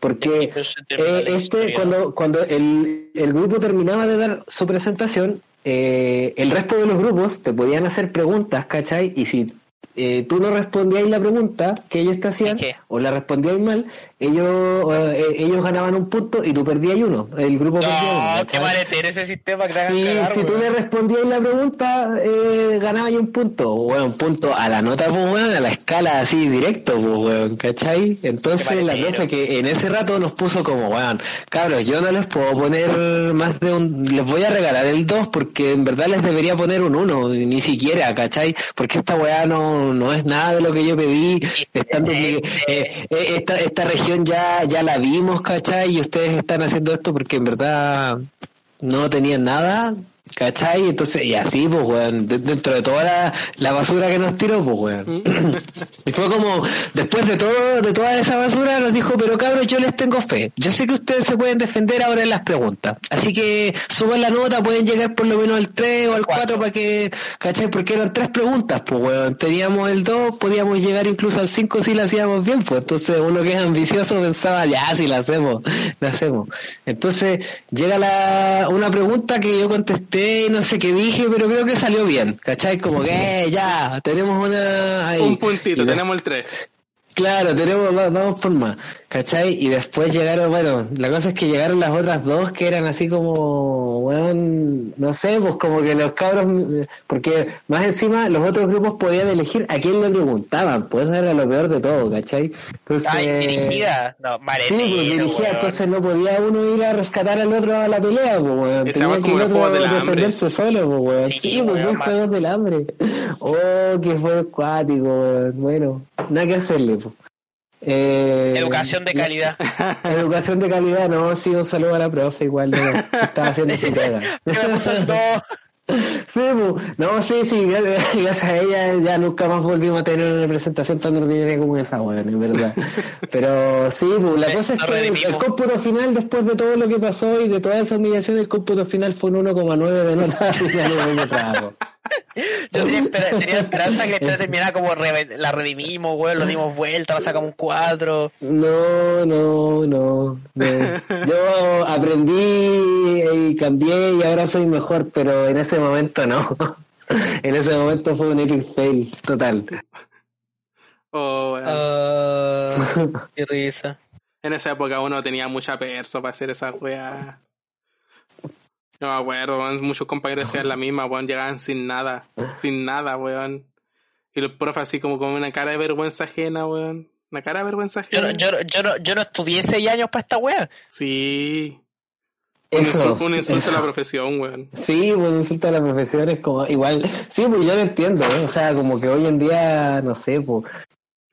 Porque eh, este, cuando, cuando el, el grupo terminaba de dar su presentación, eh, el resto de los grupos te podían hacer preguntas, ¿cachai? Y si eh, tú no respondías la pregunta que ellos te hacían, ¿Y qué? o la respondías mal, ellos eh, ellos ganaban un punto y tú perdías uno. El grupo perdía uno. No, qué maletero ese sistema que te hagan cagar, si tú le respondías la pregunta, eh, ganabas un punto. Bueno, un punto a la nota, pues, a la escala así directo, pues, weón, ¿cachai? Entonces la profe que en ese rato nos puso como, weón, cabros, yo no les puedo poner más de un, les voy a regalar el 2 porque en verdad les debería poner un 1, ni siquiera, ¿cachai? Porque esta weá no, no es nada de lo que yo pedí, eh, eh, esta, esta región ya, ya la vimos, ¿cachai? Y ustedes están haciendo esto porque en verdad no tenían nada, ¿cachai? Entonces, y así, pues, weón, de- dentro de toda la, la basura que nos tiró, pues, weón. y fue como, después de todo, de toda esa basura, nos dijo, pero cabros, yo les tengo fe. Yo sé que ustedes se pueden defender ahora en las preguntas. Así que suban la nota, pueden llegar por lo menos al 3 o al 4 para que, ¿cachai? Porque eran tres preguntas, pues, weón. Teníamos el 2, podíamos llegar incluso al 5 si la hacíamos bien, pues. Entonces, uno que es ambicioso pensaba, ya, si la hacemos, la hacemos. Entonces, llega la, una pregunta que yo contesté y no sé qué dije, pero creo que salió bien, ¿cachai? Como que, eh, ya, tenemos una... ahí. Un puntito, Y tenemos el 3. Claro, tenemos, va- vamos por más, ¿cachai? Y después llegaron, bueno, la cosa es que llegaron las otras dos que eran así como, weón, no sé, pues como que los cabros, porque más encima los otros grupos podían elegir a quién le preguntaban, pues eso era lo peor de todo, ¿cachai? Entonces, Ay, dirigida. No, Sí, maletero, pues weón. entonces no podía uno ir a rescatar al otro a la pelea, pues, weón. Esa Tenía que el otro Hambre. defenderse solo, pues, weón. Sí, Sí, pues, los juegos del hambre. Oh, que fue acuático. Bueno, nada que hacerle, pues. Eh, Educación de calidad. Educación de calidad, no, sí, un saludo a la profe, igual, no, estaba haciendo su pega. Sí, no, sí, sí, gracias a ella ya nunca más volvimos a tener una presentación tan ordinaria como esa, weón, en verdad. Pero sí, pues, la cosa es que el, redimimos. el cómputo final, después de todo lo que pasó y de toda esa humillación, el cómputo final fue un 1,9 de nota Yo tenía, espera- tenía esperanza que la terminara como re- la redimimos, weón, lo dimos vuelta, la sacamos un 4. No, no, no, no. Yo aprendí y cambié y ahora soy mejor, pero en ese momento no. En ese momento fue un epic fail total. Oh, weón. Ah, qué risa. En esa época uno tenía mucha perso para hacer esa weá. No me acuerdo, weón, muchos compañeros hacían la misma, weón, llegaban sin nada, sin nada, weón. Y los profes así como con una cara de vergüenza ajena, weón. Una cara de vergüenza Yo, ajena. no- yo, no- yo, no, yo no estudié seis años para esta wea. Sí. Un, Eso, insulto, un insulto a la profesión, weón. Sí, un insulto a la profesión es como igual. Sí, pues yo lo entiendo, ¿eh? o sea, como que hoy en día, no sé, pues.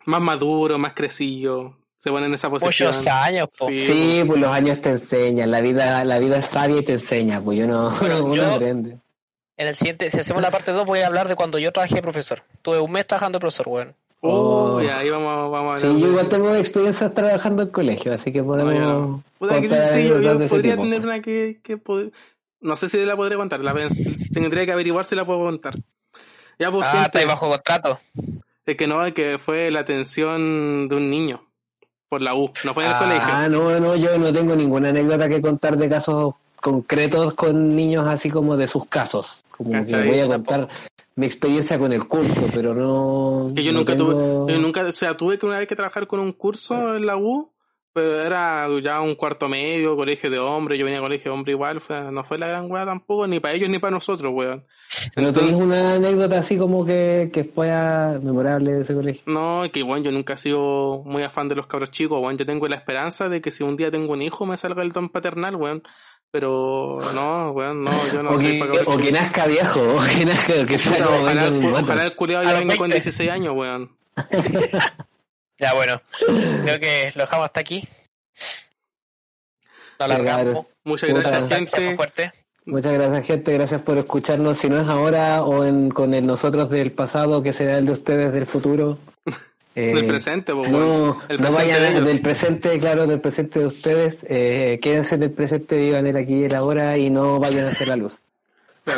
Más maduro, más crecido. Se pone en esa posición. Muchos años, po. Sí, Sí, pues los años te enseñan, la vida, la vida es sabia y te enseña, pues yo no, Bueno, uno yo- aprende. En el siguiente, si hacemos la parte 2, voy a hablar de cuando yo trabajé de profesor. Tuve un mes trabajando de profesor, weón. Oh, Oh. ya, ahí vamos, vamos a Sí, hablar yo igual tengo experiencias trabajando en colegio, así que No, podemos. yo no. Que contar sí, yo, yo podría tipo. tener una que, que pod- No sé si la podré contar. La pens- tendría que averiguar si la puedo contar. Ya, pues, Ah, está ahí bajo contrato. es que no, es que fue la atención de un niño por la U. No fue en el Ah, colegio. Ah, no, no, yo no tengo ninguna anécdota que contar de casos concretos con niños así como de sus casos. Como voy a contar mi experiencia con el curso, pero no. Que yo no nunca tengo- tuve, yo nunca, o sea, tuve que una vez que trabajar con un curso en la U, pero era ya un cuarto medio, colegio de hombres, yo venía a colegio de hombre igual, fue- no fue la gran weá tampoco, ni para ellos ni para nosotros, weón. ¿No Entonces- una anécdota así como que, que fue memorable de ese colegio? No, es que bueno, yo nunca he sido muy afán de los cabros chicos, weón. Yo tengo la esperanza de que si un día tengo un hijo me salga el don paternal, weón. Pero no, weón, no, yo no o, soy que, para cabros o que nazca viejo, o que nazca, que sea Ojalá, ojalá el culiado A ya venga con 20. 16 años, weón. Ya, bueno. Creo que lo dejamos hasta aquí. Lo alargamos. Muchas gracias, Gracias, gente. fuerte. Muchas gracias, gente. Gracias por escucharnos. Si no es ahora o en, con el nosotros del pasado, que será el de ustedes del futuro. Eh, Del presente, pues. No, El no presente vayan de ellos. del presente, claro, del presente de ustedes. Eh, quédense del presente, vivan el aquí y el ahora y no vayan a hacer la luz.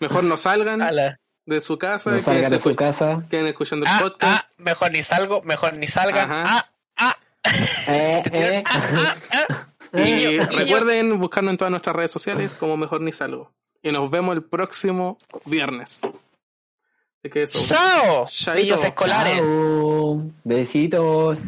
Mejor no salgan Ala. De su casa, no salgan de su casa. queden escuchando el Ah, podcast. ah, mejor ni salgo, mejor ni salgan. Ajá. Ah, ah, Eh, eh. ah, ah. Y recuerden buscarnos en todas nuestras redes sociales como Mejor Ni Salgo. Y nos vemos el próximo viernes. Así que eso. ¡Chao! Chaito. Niños escolares. Chao. Besitos.